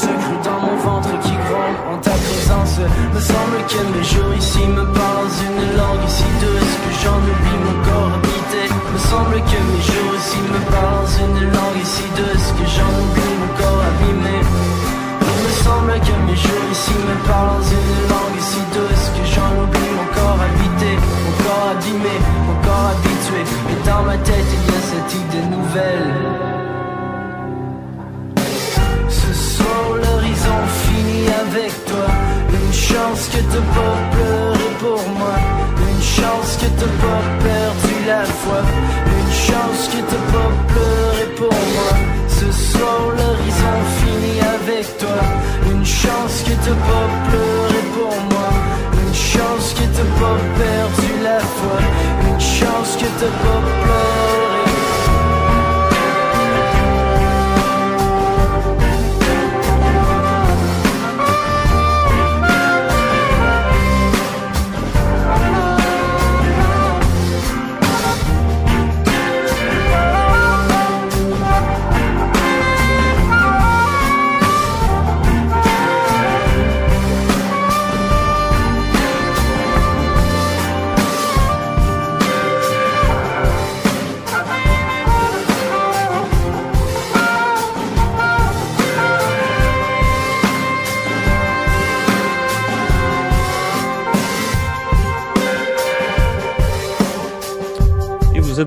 cru dans mon ventre qui gronde. En ta présence Me semble que mes jours ici me parlent une langue si douce Que j'en oublie. Mon corps habité Me semble que mes jours ici me parlent une langue si douce Que j'en oublie Une chance que t'as pas pleuré pour moi. Ce soir l'horizon finit avec toi. Une chance que t'as pas pleuré pour moi. Une chance que t'as pas perdu la foi. Une chance que t'as pas pleuré.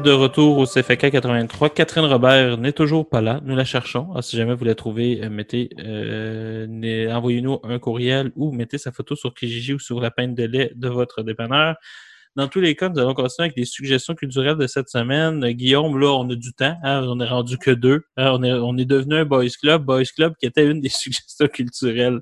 De retour au CFK 83. Catherine Robert n'est toujours pas là. Nous la cherchons. Alors, si jamais vous la trouvez, euh, mettez, euh, envoyez-nous un courriel ou mettez sa photo sur Kijiji ou sur la peinte de lait de votre dépanneur. Dans tous les cas, nous allons continuer avec les suggestions culturelles de cette semaine. Euh, Guillaume, là, on a du temps. hein, on est rendu que deux. hein, on, est, on est devenu un Boys Club. Boys Club qui était une des [LAUGHS] suggestions culturelles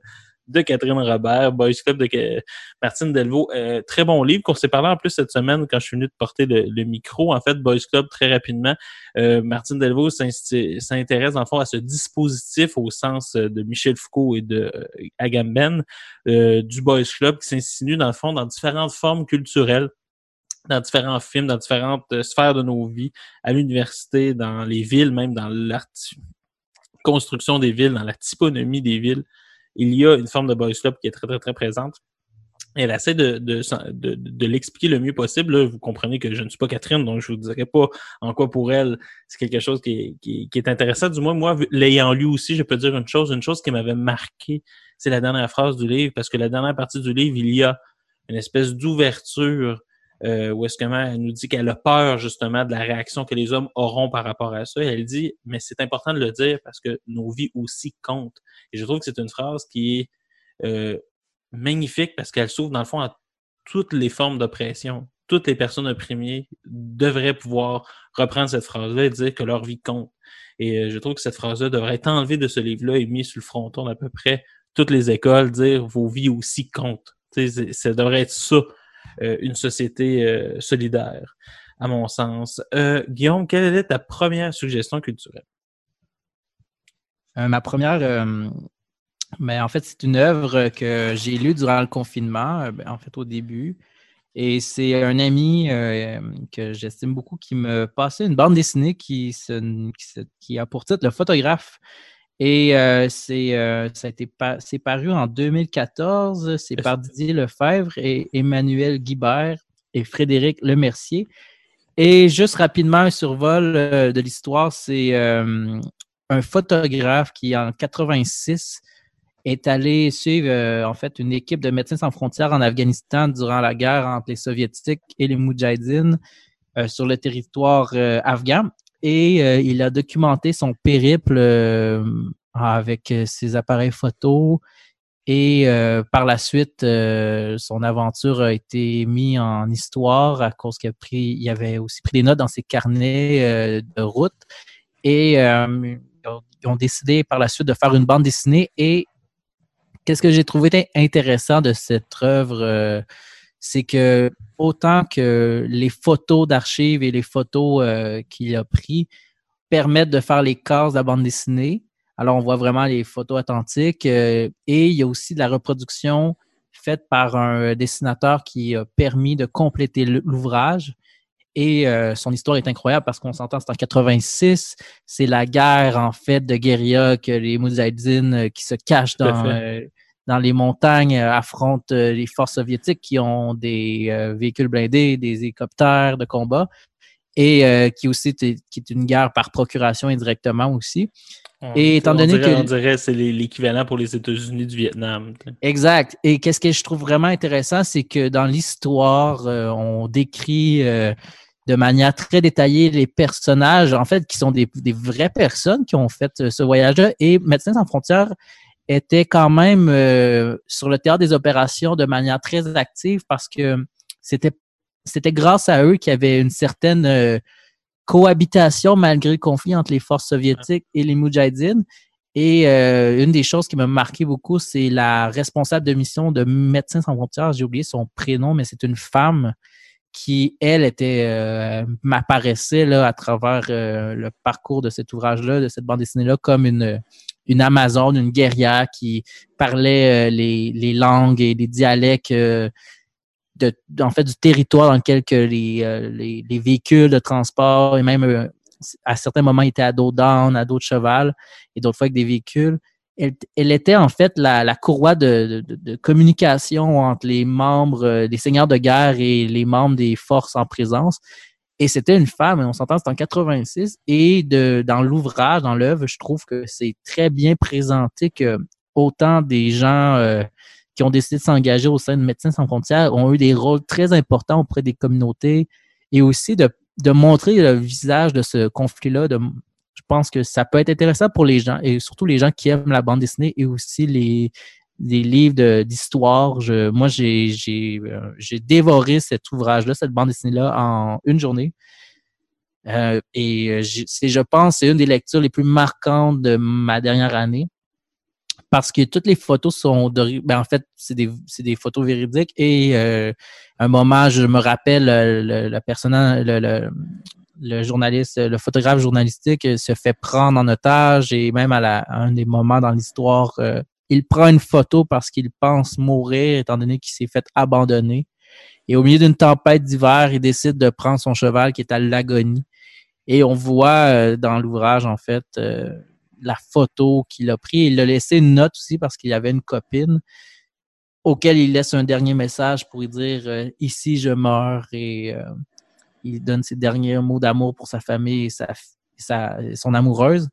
de Catherine Robert, Boys Club de Martine Delvaux. Euh, très bon livre qu'on s'est parlé en plus cette semaine quand je suis venu de porter le, le micro. En fait, Boys Club, très rapidement, euh, Martine Delvaux s'intéresse le fond à ce dispositif au sens euh, de Michel Foucault et de euh, Agamben euh, du Boys Club qui s'insinue dans le fond dans différentes formes culturelles dans différents films, dans différentes euh, sphères de nos vies, à l'université, dans les villes, même dans la construction des villes, dans la typonomie des villes. Il y a une forme de boys club qui est très, très, très présente. Elle essaie de, de, de, de l'expliquer le mieux possible. Là, vous comprenez que je ne suis pas Catherine, donc je vous dirai pas en quoi pour elle c'est quelque chose qui est, qui, qui est intéressant. Du moins, moi, l'ayant lu aussi, je peux dire une chose. Une chose qui m'avait marqué, c'est la dernière phrase du livre, parce que la dernière partie du livre, il y a une espèce d'ouverture euh, est-ce que elle nous dit qu'elle a peur justement de la réaction que les hommes auront par rapport à ça. Elle dit, mais c'est important de le dire parce que nos vies aussi comptent. Et je trouve que c'est une phrase qui est euh, magnifique parce qu'elle s'ouvre dans le fond à toutes les formes d'oppression. Toutes les personnes opprimées devraient pouvoir reprendre cette phrase-là et dire que leur vie compte. Et euh, je trouve que cette phrase-là devrait être enlevée de ce livre-là et mise sur le fronton d'à peu près toutes les écoles, dire vos vies aussi comptent. Ça devrait être ça, une société euh, solidaire, à mon sens. Euh, Guillaume, quelle est ta première suggestion culturelle?
Euh, ma première, euh, mais en fait, c'est une œuvre que j'ai lue durant le confinement, euh, ben, en fait, au début. Et c'est un ami euh, que j'estime beaucoup qui me passait une bande dessinée qui, se- qui a pour titre Le photographe. Et euh, c'est, euh, ça a été pa- c'est paru en 2014. C'est par Didier Lefebvre et Emmanuel Guibert et Frédéric Lemercier. Et juste rapidement, un survol euh, de l'histoire, c'est un photographe qui, en 86, est allé suivre en fait une équipe de Médecins sans frontières en Afghanistan durant la guerre entre les Soviétiques et les Moudjahidines sur le territoire afghan. Et euh, il a documenté son périple euh, avec euh, ses appareils photo. Et par la suite, son aventure a été mise en histoire à cause qu'il avait aussi pris des notes dans ses carnets de route. Et ils ont- décidé par la suite de faire une bande dessinée. Et qu'est-ce que j'ai trouvé intéressant de cette œuvre, c'est que autant que les photos d'archives et les photos euh, qu'il a pris permettent de faire les cases de la bande dessinée. Alors, on voit vraiment les photos authentiques. euh, et il y a aussi de la reproduction faite par un dessinateur qui a permis de compléter l'ouvrage. Et euh, son histoire est incroyable parce qu'on s'entend, c'est en 86. C'est la guerre, en fait, de guérilla que les Moudjahidines qui se cachent dans, dans les montagnes euh, affrontent euh, les forces soviétiques qui ont des euh, véhicules blindés, des hélicoptères de combat et euh, qui aussi est, qui est une guerre par procuration indirectement aussi. Et étant
on
donné
dirait,
que
on dirait c'est l'équivalent pour les États-Unis du Vietnam.
Exact. Et qu'est-ce que je trouve vraiment intéressant, c'est que dans l'histoire, euh, on décrit euh, de manière très détaillée les personnages, en fait, qui sont des, des vraies personnes qui ont fait ce voyage-là. Et Médecins sans frontières était quand même euh, sur le théâtre des opérations de manière très active parce que c'était c'était grâce à eux qu'il y avait une certaine euh, cohabitation malgré le conflit entre les forces soviétiques et les Moudjahidines. Et euh, une des choses qui m'a marqué beaucoup, c'est la responsable de mission de Médecins sans frontières. J'ai oublié son prénom, mais c'est une femme qui, elle, était m'apparaissait là à travers le parcours de cet ouvrage-là, de cette bande dessinée-là, comme une une Amazone, une guerrière qui parlait euh, les, langues et les dialectes euh, fait du territoire dans lequel euh, les, les véhicules de transport et même à certains moments étaient à dos d'âne, à dos de cheval et d'autres fois avec des véhicules. Elle, était en fait la, courroie de, communication entre les membres, les seigneurs de guerre et les membres des forces en présence. Et c'était une femme, on s'entend, c'est en 86. Et dans l'ouvrage, dans l'œuvre, je trouve que c'est très bien présenté que autant des gens euh, qui ont décidé de s'engager au sein de Médecins sans frontières ont eu des rôles très importants auprès des communautés et aussi de montrer le visage de ce conflit-là. Je pense que ça peut être intéressant pour les gens, et surtout les gens qui aiment la bande dessinée et aussi les, les livres d'histoire. moi, j'ai euh, j'ai dévoré cet ouvrage-là, cette bande dessinée-là, en une journée. Euh, et euh, c'est, je pense, c'est une des lectures les plus marquantes de ma dernière année. Parce que toutes les photos sont ben en fait, c'est des, des, photos véridiques. Et euh, un moment, je me rappelle, le, le, personnage, le, journaliste, le photographe journalistique se fait prendre en otage et même à, la, un des moments dans l'histoire, il prend une photo parce qu'il pense mourir étant donné qu'il s'est fait abandonner. Et au milieu d'une tempête d'hiver, il décide de prendre son cheval qui est à l'agonie et on voit euh, dans l'ouvrage, en fait, euh, la photo qu'il a prise. Il a laissé une note aussi parce qu'il avait une copine auquel il laisse un dernier message pour lui dire euh, Ici, je meurs et il donne ses derniers mots d'amour pour sa famille et sa, son amoureuse.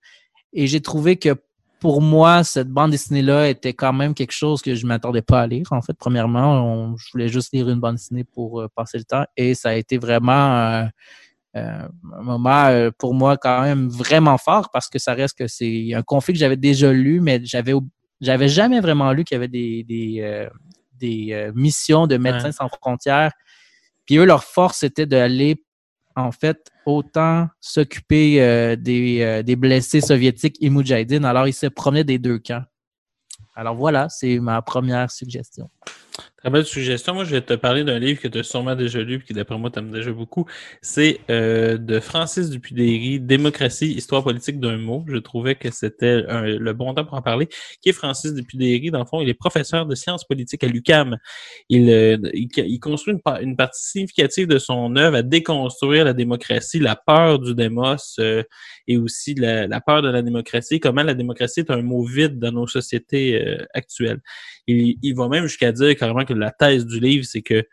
Et j'ai trouvé que pour moi, cette bande dessinée-là était quand même quelque chose que je ne m'attendais pas à lire. En fait, premièrement, je voulais juste lire une bande dessinée pour passer le temps et ça a été vraiment euh, un moment euh, pour moi quand même vraiment fort parce que ça reste que c'est un conflit que j'avais déjà lu, mais j'avais j'avais jamais vraiment lu qu'il y avait des, des, euh, des missions de Médecins sans frontières. Puis eux, leur force, c'était d'aller en fait autant s'occuper des, des, blessés soviétiques et Moudjahidine. Alors, ils se promenaient des deux camps. Alors voilà, c'est ma première suggestion.
Très belle suggestion. Moi, je vais te parler d'un livre que tu as sûrement déjà lu et qui, d'après moi, t'aimes déjà beaucoup. C'est euh, de Francis Dupudéry, Démocratie, Histoire politique d'un mot. Je trouvais que c'était le bon temps pour en parler. Qui est Francis Dupudéry? Dans le fond, il est professeur de sciences politiques à l'UCAM. Il, euh, il, construit une, partie significative de son œuvre à déconstruire la démocratie, la peur du démos euh, et aussi la, la, peur de la démocratie, comment la démocratie est un mot vide dans nos sociétés euh, actuelles. Il, il va même jusqu'à dire carrément la thèse du livre, c'est que,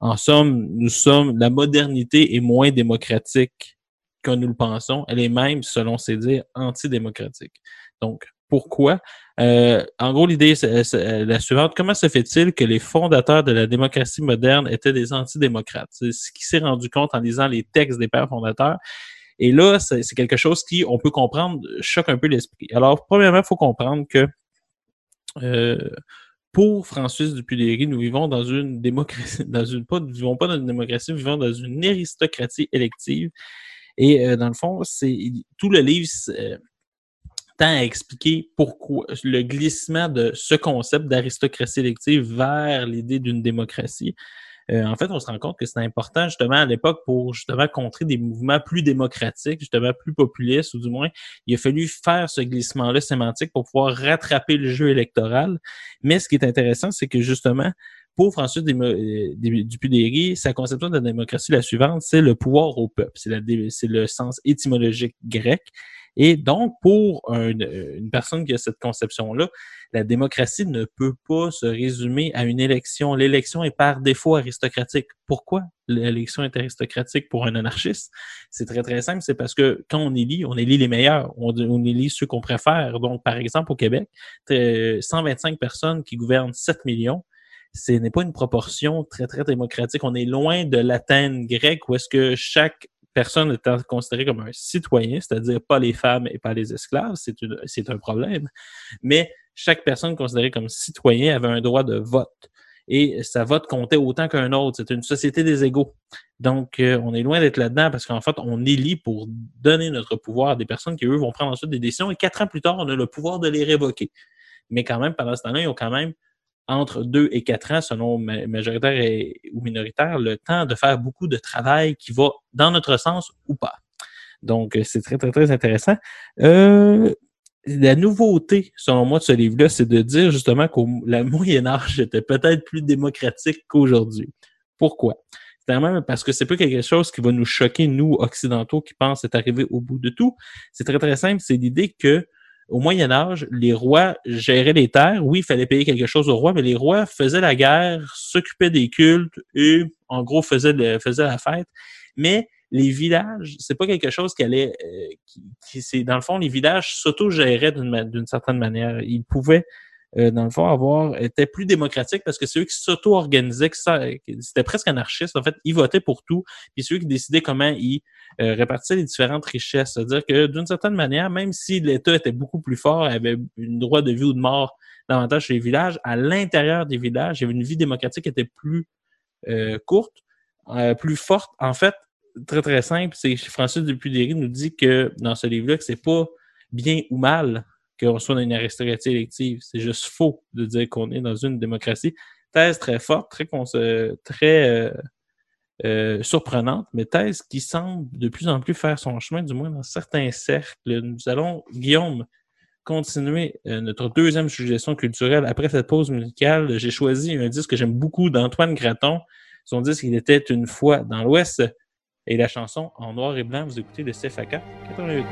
en somme, nous sommes, la modernité est moins démocratique que nous le pensons. Elle est même, selon ses dires, antidémocratique. Donc, pourquoi? Euh, en gros, l'idée est la suivante. Comment se fait-il que les fondateurs de la démocratie moderne étaient des antidémocrates? C'est ce qui s'est rendu compte en lisant les textes des pères fondateurs. Et là, c'est quelque chose qui, on peut comprendre, choque un peu l'esprit. Alors, premièrement, il faut comprendre que euh, pour Francis Dupudéry, nous vivons dans une démocratie, [LAUGHS] dans une pas, nous vivons pas dans une démocratie, nous vivons dans une aristocratie élective. Et euh, dans le fond, c'est tout le livre euh, tend à expliquer pourquoi le glissement de ce concept d'aristocratie élective vers l'idée d'une démocratie. Euh, en fait, on se rend compte que c'est important justement à l'époque pour justement contrer des mouvements plus démocratiques, justement plus populistes, ou du moins, il a fallu faire ce glissement-là sémantique pour pouvoir rattraper le jeu électoral. Mais ce qui est intéressant, c'est que justement, pour François euh, Dupudéry, sa conception de la démocratie, la suivante, c'est le pouvoir au peuple. C'est le sens étymologique grec. Et donc, pour une personne qui a cette conception-là, la démocratie ne peut pas se résumer à une élection. L'élection est par défaut aristocratique. Pourquoi l'élection est aristocratique pour un anarchiste? C'est très, très simple. C'est parce que quand on élit, on élit les meilleurs. On, on élit ceux qu'on préfère. Donc, par exemple, au Québec, 125 personnes qui gouvernent 7 millions ce n'est pas une proportion très, très démocratique. On est loin de l'Athènes grecque où est-ce que chaque personne étant considérée comme un citoyen, c'est-à-dire pas les femmes et pas les esclaves, c'est un problème, mais chaque personne considérée comme citoyen avait un droit de vote. Et sa vote comptait autant qu'un autre. C'est une société des égaux. Donc, euh, on est loin d'être là-dedans parce qu'en fait, on élit pour donner notre pouvoir à des personnes qui, eux, vont prendre ensuite des décisions. Et quatre ans plus tard, on a le pouvoir de les révoquer. Mais quand même, pendant ce temps-là, ils ont quand même entre deux et quatre ans, selon majoritaire ou minoritaire, le temps de faire beaucoup de travail qui va dans notre sens ou pas. Donc, euh, c'est très, très, très intéressant. Euh, la nouveauté, selon moi, de ce livre-là, c'est de dire justement la Moyen Âge était peut-être plus démocratique qu'aujourd'hui. Pourquoi? C'est même parce que c'est pas quelque chose qui va nous choquer, nous, occidentaux, qui pensent être arrivé au bout de tout. C'est très, très simple. C'est l'idée que au Moyen Âge, les rois géraient les terres. Oui, il fallait payer quelque chose aux rois, mais les rois faisaient la guerre, s'occupaient des cultes et, en gros, faisaient, faisaient la fête. Mais les villages, c'est pas quelque chose qui allait, euh, qui, c'est dans le fond, les villages s'auto-géraient d'une certaine manière. Ils pouvaient euh, dans le fond, avoir était plus démocratique parce que c'est eux qui s'auto-organisaient, qui qui- c'était presque anarchiste. En fait, ils votaient pour tout, puis c'est eux qui décidaient comment ils euh, répartissaient les différentes richesses. C'est-à-dire que d'une certaine manière, même si l'État était beaucoup plus fort, avait une droit de vie ou de mort davantage chez les villages, à l'intérieur des villages, il y avait une vie démocratique qui était plus euh, courte, euh, plus forte. En fait, très très simple, c'est Francis Dupudéry nous dit que dans ce livre-là, que c'est pas bien ou mal qu'on soit dans une aristocratie élective. C'est juste faux de dire qu'on est dans une démocratie. Thèse très forte, très, euh, très euh, euh, surprenante, mais thèse qui semble de plus en plus faire son chemin, du moins dans certains cercles. Nous allons, Guillaume, continuer notre deuxième suggestion culturelle. Après cette pause musicale, j'ai choisi un disque que j'aime beaucoup d'Antoine Graton. Son disque, il était une fois dans l'Ouest. Et la chanson en noir et blanc, vous écoutez le CFAK 88.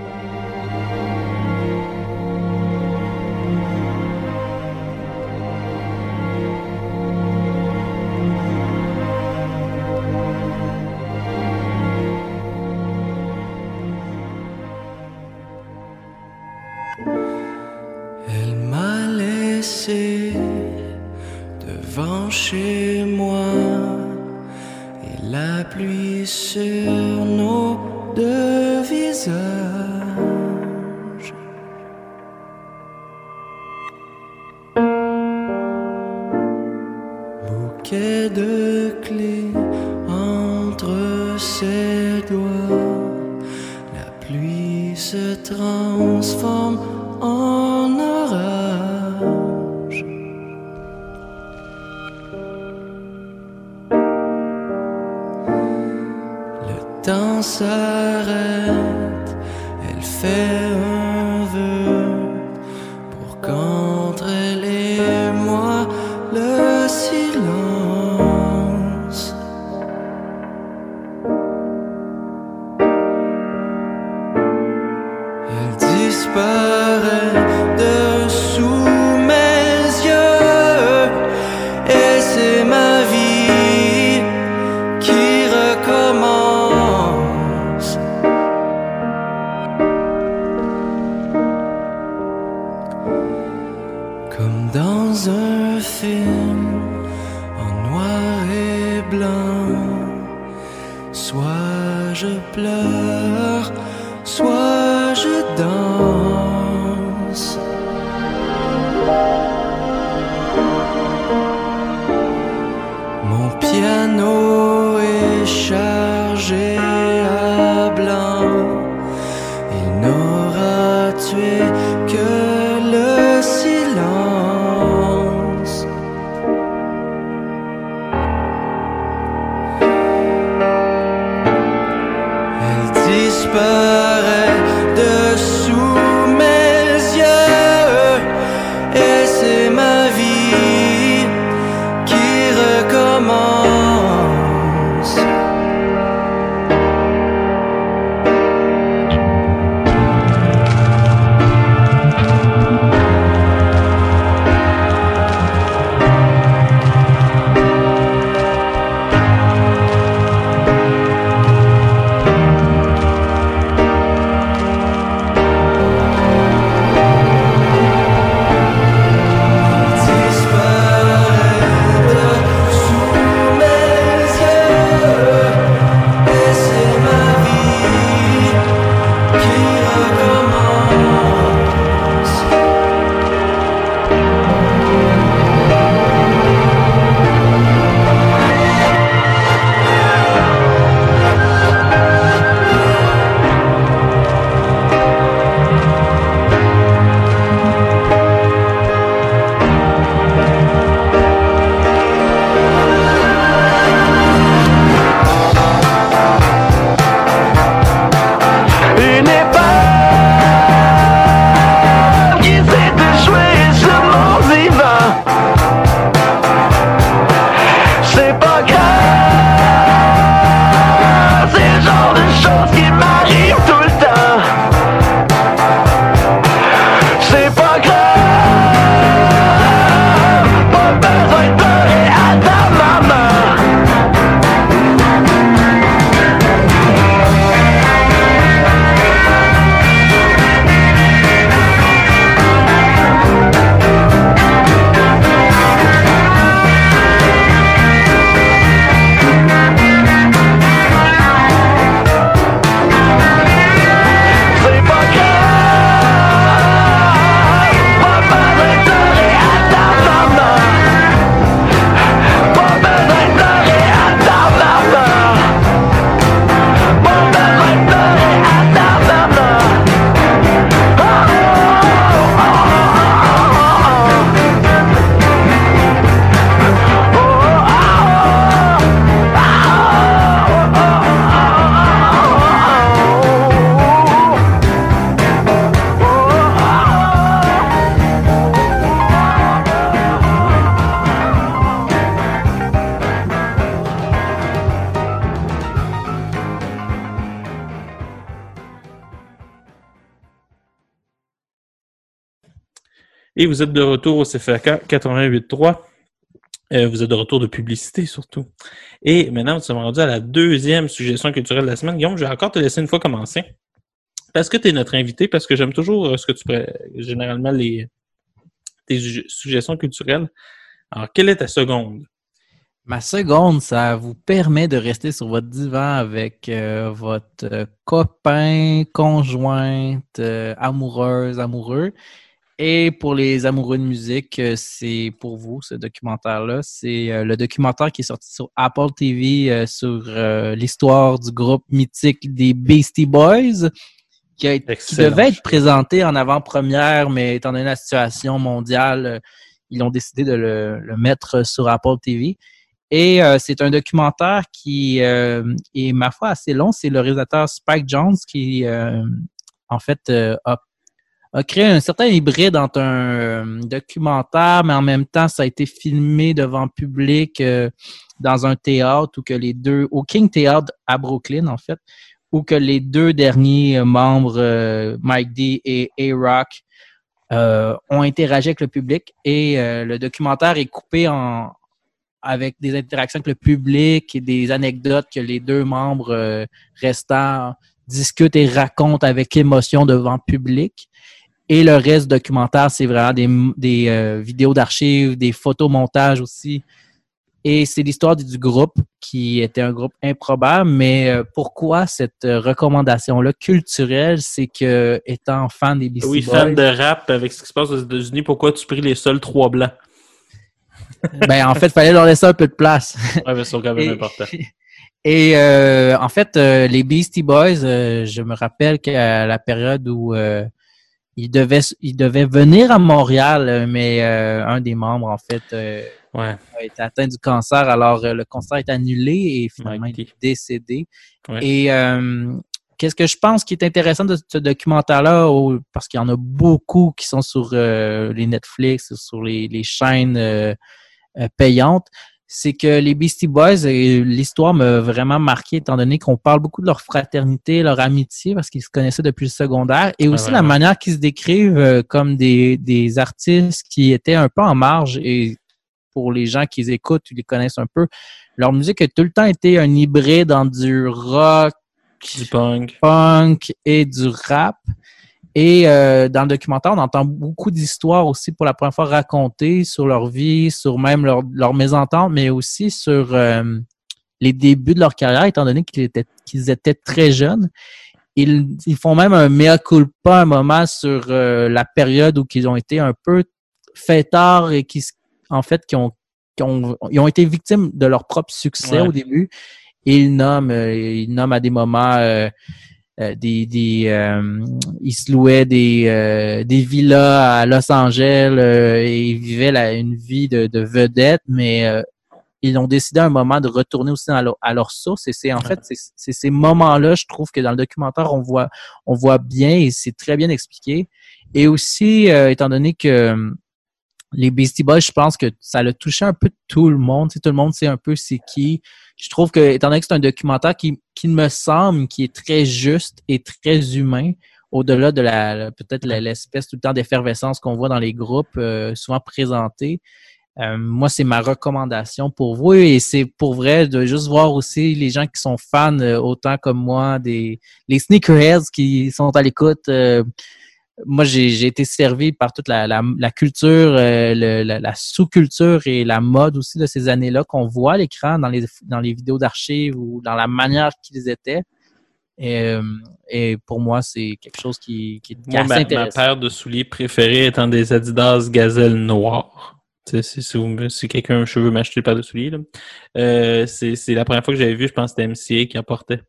Elle m'a laissé devant pluie sur nos deux visages. Bouquet de clés entre ses doigts. La pluie se transforme Et
vous êtes de retour au CFAK 88.3. Euh, vous êtes de retour de publicité surtout. Et maintenant, nous sommes rendus à la deuxième suggestion culturelle de la semaine. Guillaume, je vais encore te laisser une fois commencer. Parce que tu es notre invité, parce que j'aime toujours euh, ce que tu généralement, les, tes su- suggestions culturelles. Alors, quelle est ta seconde?
Ma seconde, ça vous permet de rester sur votre divan avec euh, votre euh, copain, conjointe, amoureuse, amoureux. Et pour les amoureux de musique, euh, c'est pour vous ce documentaire-là. C'est euh, le documentaire qui est sorti sur Apple TV euh, sur l'histoire du groupe mythique des Beastie Boys, qui, a- qui devait être présenté en avant-première, mais étant donné la situation mondiale, ils ont décidé de le, le mettre sur Apple TV. Et euh, c'est un documentaire qui euh, est, ma foi, assez long. C'est le réalisateur Spike Jones qui, euh, en fait, euh, a, a créé un certain hybride entre un euh, documentaire, mais en même temps, ça a été filmé devant public euh, dans un théâtre ou que les deux, au King Theatre à Brooklyn, en fait, où que les deux derniers euh, membres, Mike D et A-Rock, ont interagi avec le public et le documentaire est coupé en avec des interactions avec le public et des anecdotes que les deux membres restants discutent et racontent avec émotion devant public. Et le reste documentaire, c'est vraiment des, des euh, vidéos d'archives, des photomontages aussi. Et c'est l'histoire du, groupe qui était un groupe improbable. Mais euh, pourquoi cette euh, recommandation-là culturelle, c'est que étant fan des Beastie
Oui,
Boys,
fan de rap avec ce qui se passe aux États-Unis, pourquoi tu pris les seuls trois blancs? [LAUGHS]
ben en fait, il fallait leur laisser un peu de place. [LAUGHS]
Ouais, mais c'est quand même
Et-
important. [LAUGHS]
Et euh, en fait, euh, les Beastie Boys, euh, je me rappelle qu'à la période où ils, devaient, ils devaient venir à Montréal, euh, mais euh, un des membres, en fait, euh,
Ouais.
a été atteint du cancer. Alors, euh, le concert est annulé et finalement, il est décédé.
Ouais.
Et euh, qu'est-ce que je pense qui est intéressant de ce documentaire-là, parce qu'il y en a beaucoup qui sont sur euh, les Netflix, sur les, les chaînes payantes, c'est que les Beastie Boys, euh, l'histoire m'a vraiment marqué, étant donné qu'on parle beaucoup de leur fraternité, leur amitié, parce qu'ils se connaissaient depuis le secondaire, et aussi la manière qu'ils se décrivent euh, comme des, des artistes qui étaient un peu en marge, et pour les gens qui les écoutent, ils les connaissent un peu, leur musique a tout le temps été un hybride entre du rock,
Du punk.
punk et du rap. Et euh, dans le documentaire, on entend beaucoup d'histoires aussi pour la première fois racontées sur leur vie, sur même leur, leur mésentente, mais aussi sur euh, les débuts de leur carrière, étant donné qu'ils étaient, qu'ils étaient très jeunes. Ils, ils font même un mea culpa un moment sur euh, la période où ils ont été un peu fêtards et qui, en fait, qui ont, qui ont, ils ont été victimes de leur propre succès
Ouais.
au début. Et ils nomment, euh, ils nomment à des moments euh, des, des euh, ils se louaient des, euh, des villas à Los Angeles euh, et ils vivaient la- une vie de, de vedette, mais euh, ils ont décidé à un moment de retourner aussi à leur, à leur source. Et c'est en fait c'est ces moments-là, je trouve que dans le documentaire on voit on voit bien et c'est très bien expliqué. Et aussi euh, étant donné que les Beastie Boys, je pense que ça l'a touché un peu tout le monde. Tout le monde sait un peu c'est qui. Je trouve que, étant donné que c'est un documentaire qui, qui me semble qui est très juste et très humain, au-delà de la peut-être l'espèce tout le temps d'effervescence qu'on voit dans les groupes euh, souvent présentés. Euh, moi, c'est ma recommandation pour vous et c'est pour vrai de juste voir aussi les gens qui sont fans euh, autant comme moi des les sneakerheads qui sont à l'écoute. Moi, j'ai été servi par toute la, la, la culture, euh, le- la, la sous-culture et la mode aussi de ces années-là qu'on voit à l'écran dans les, dans les vidéos d'archives ou dans la manière qu'ils étaient. Et, euh, et pour moi, c'est quelque chose qui, qui, qui est
Moi,
assez
ma, ma paire de souliers préférés étant des Adidas Gazelle sais, Si, si, quelqu'un veut m'acheter une paire de souliers. Euh, c'est c'est la première fois que j'avais vu, je pense que c'était MCA qui en portait.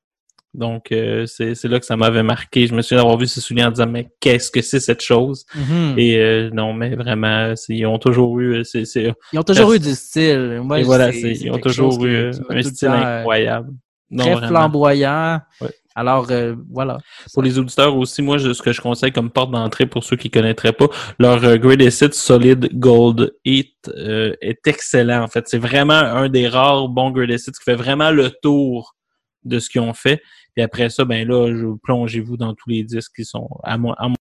Donc, euh, c'est c'est là que ça m'avait marqué. Je me souviens d'avoir vu ces souliers en disant, mais qu'est-ce que c'est cette chose?
Mhm.
Et euh, non, mais vraiment, ils ont toujours eu... euh, c'est c'est-
Ils ont toujours eu du style. Moi,
Et voilà, ils ont toujours
qui-
eu euh,
qui
un style
temps,
incroyable. Non,
très
vraiment.
flamboyant.
Ouais.
Alors, euh, voilà.
Pour les auditeurs aussi, moi, je- ce que je conseille comme porte d'entrée pour ceux qui connaîtraient pas, leur euh, Greatest Hits Solid Gold Heat euh, est excellent. En fait, c'est vraiment un des rares bons Greatest Hits qui fait vraiment le tour de ce qu'ils ont fait. Puis après ça, ben là, plongez-vous dans tous les disques qui sont à moi. À moi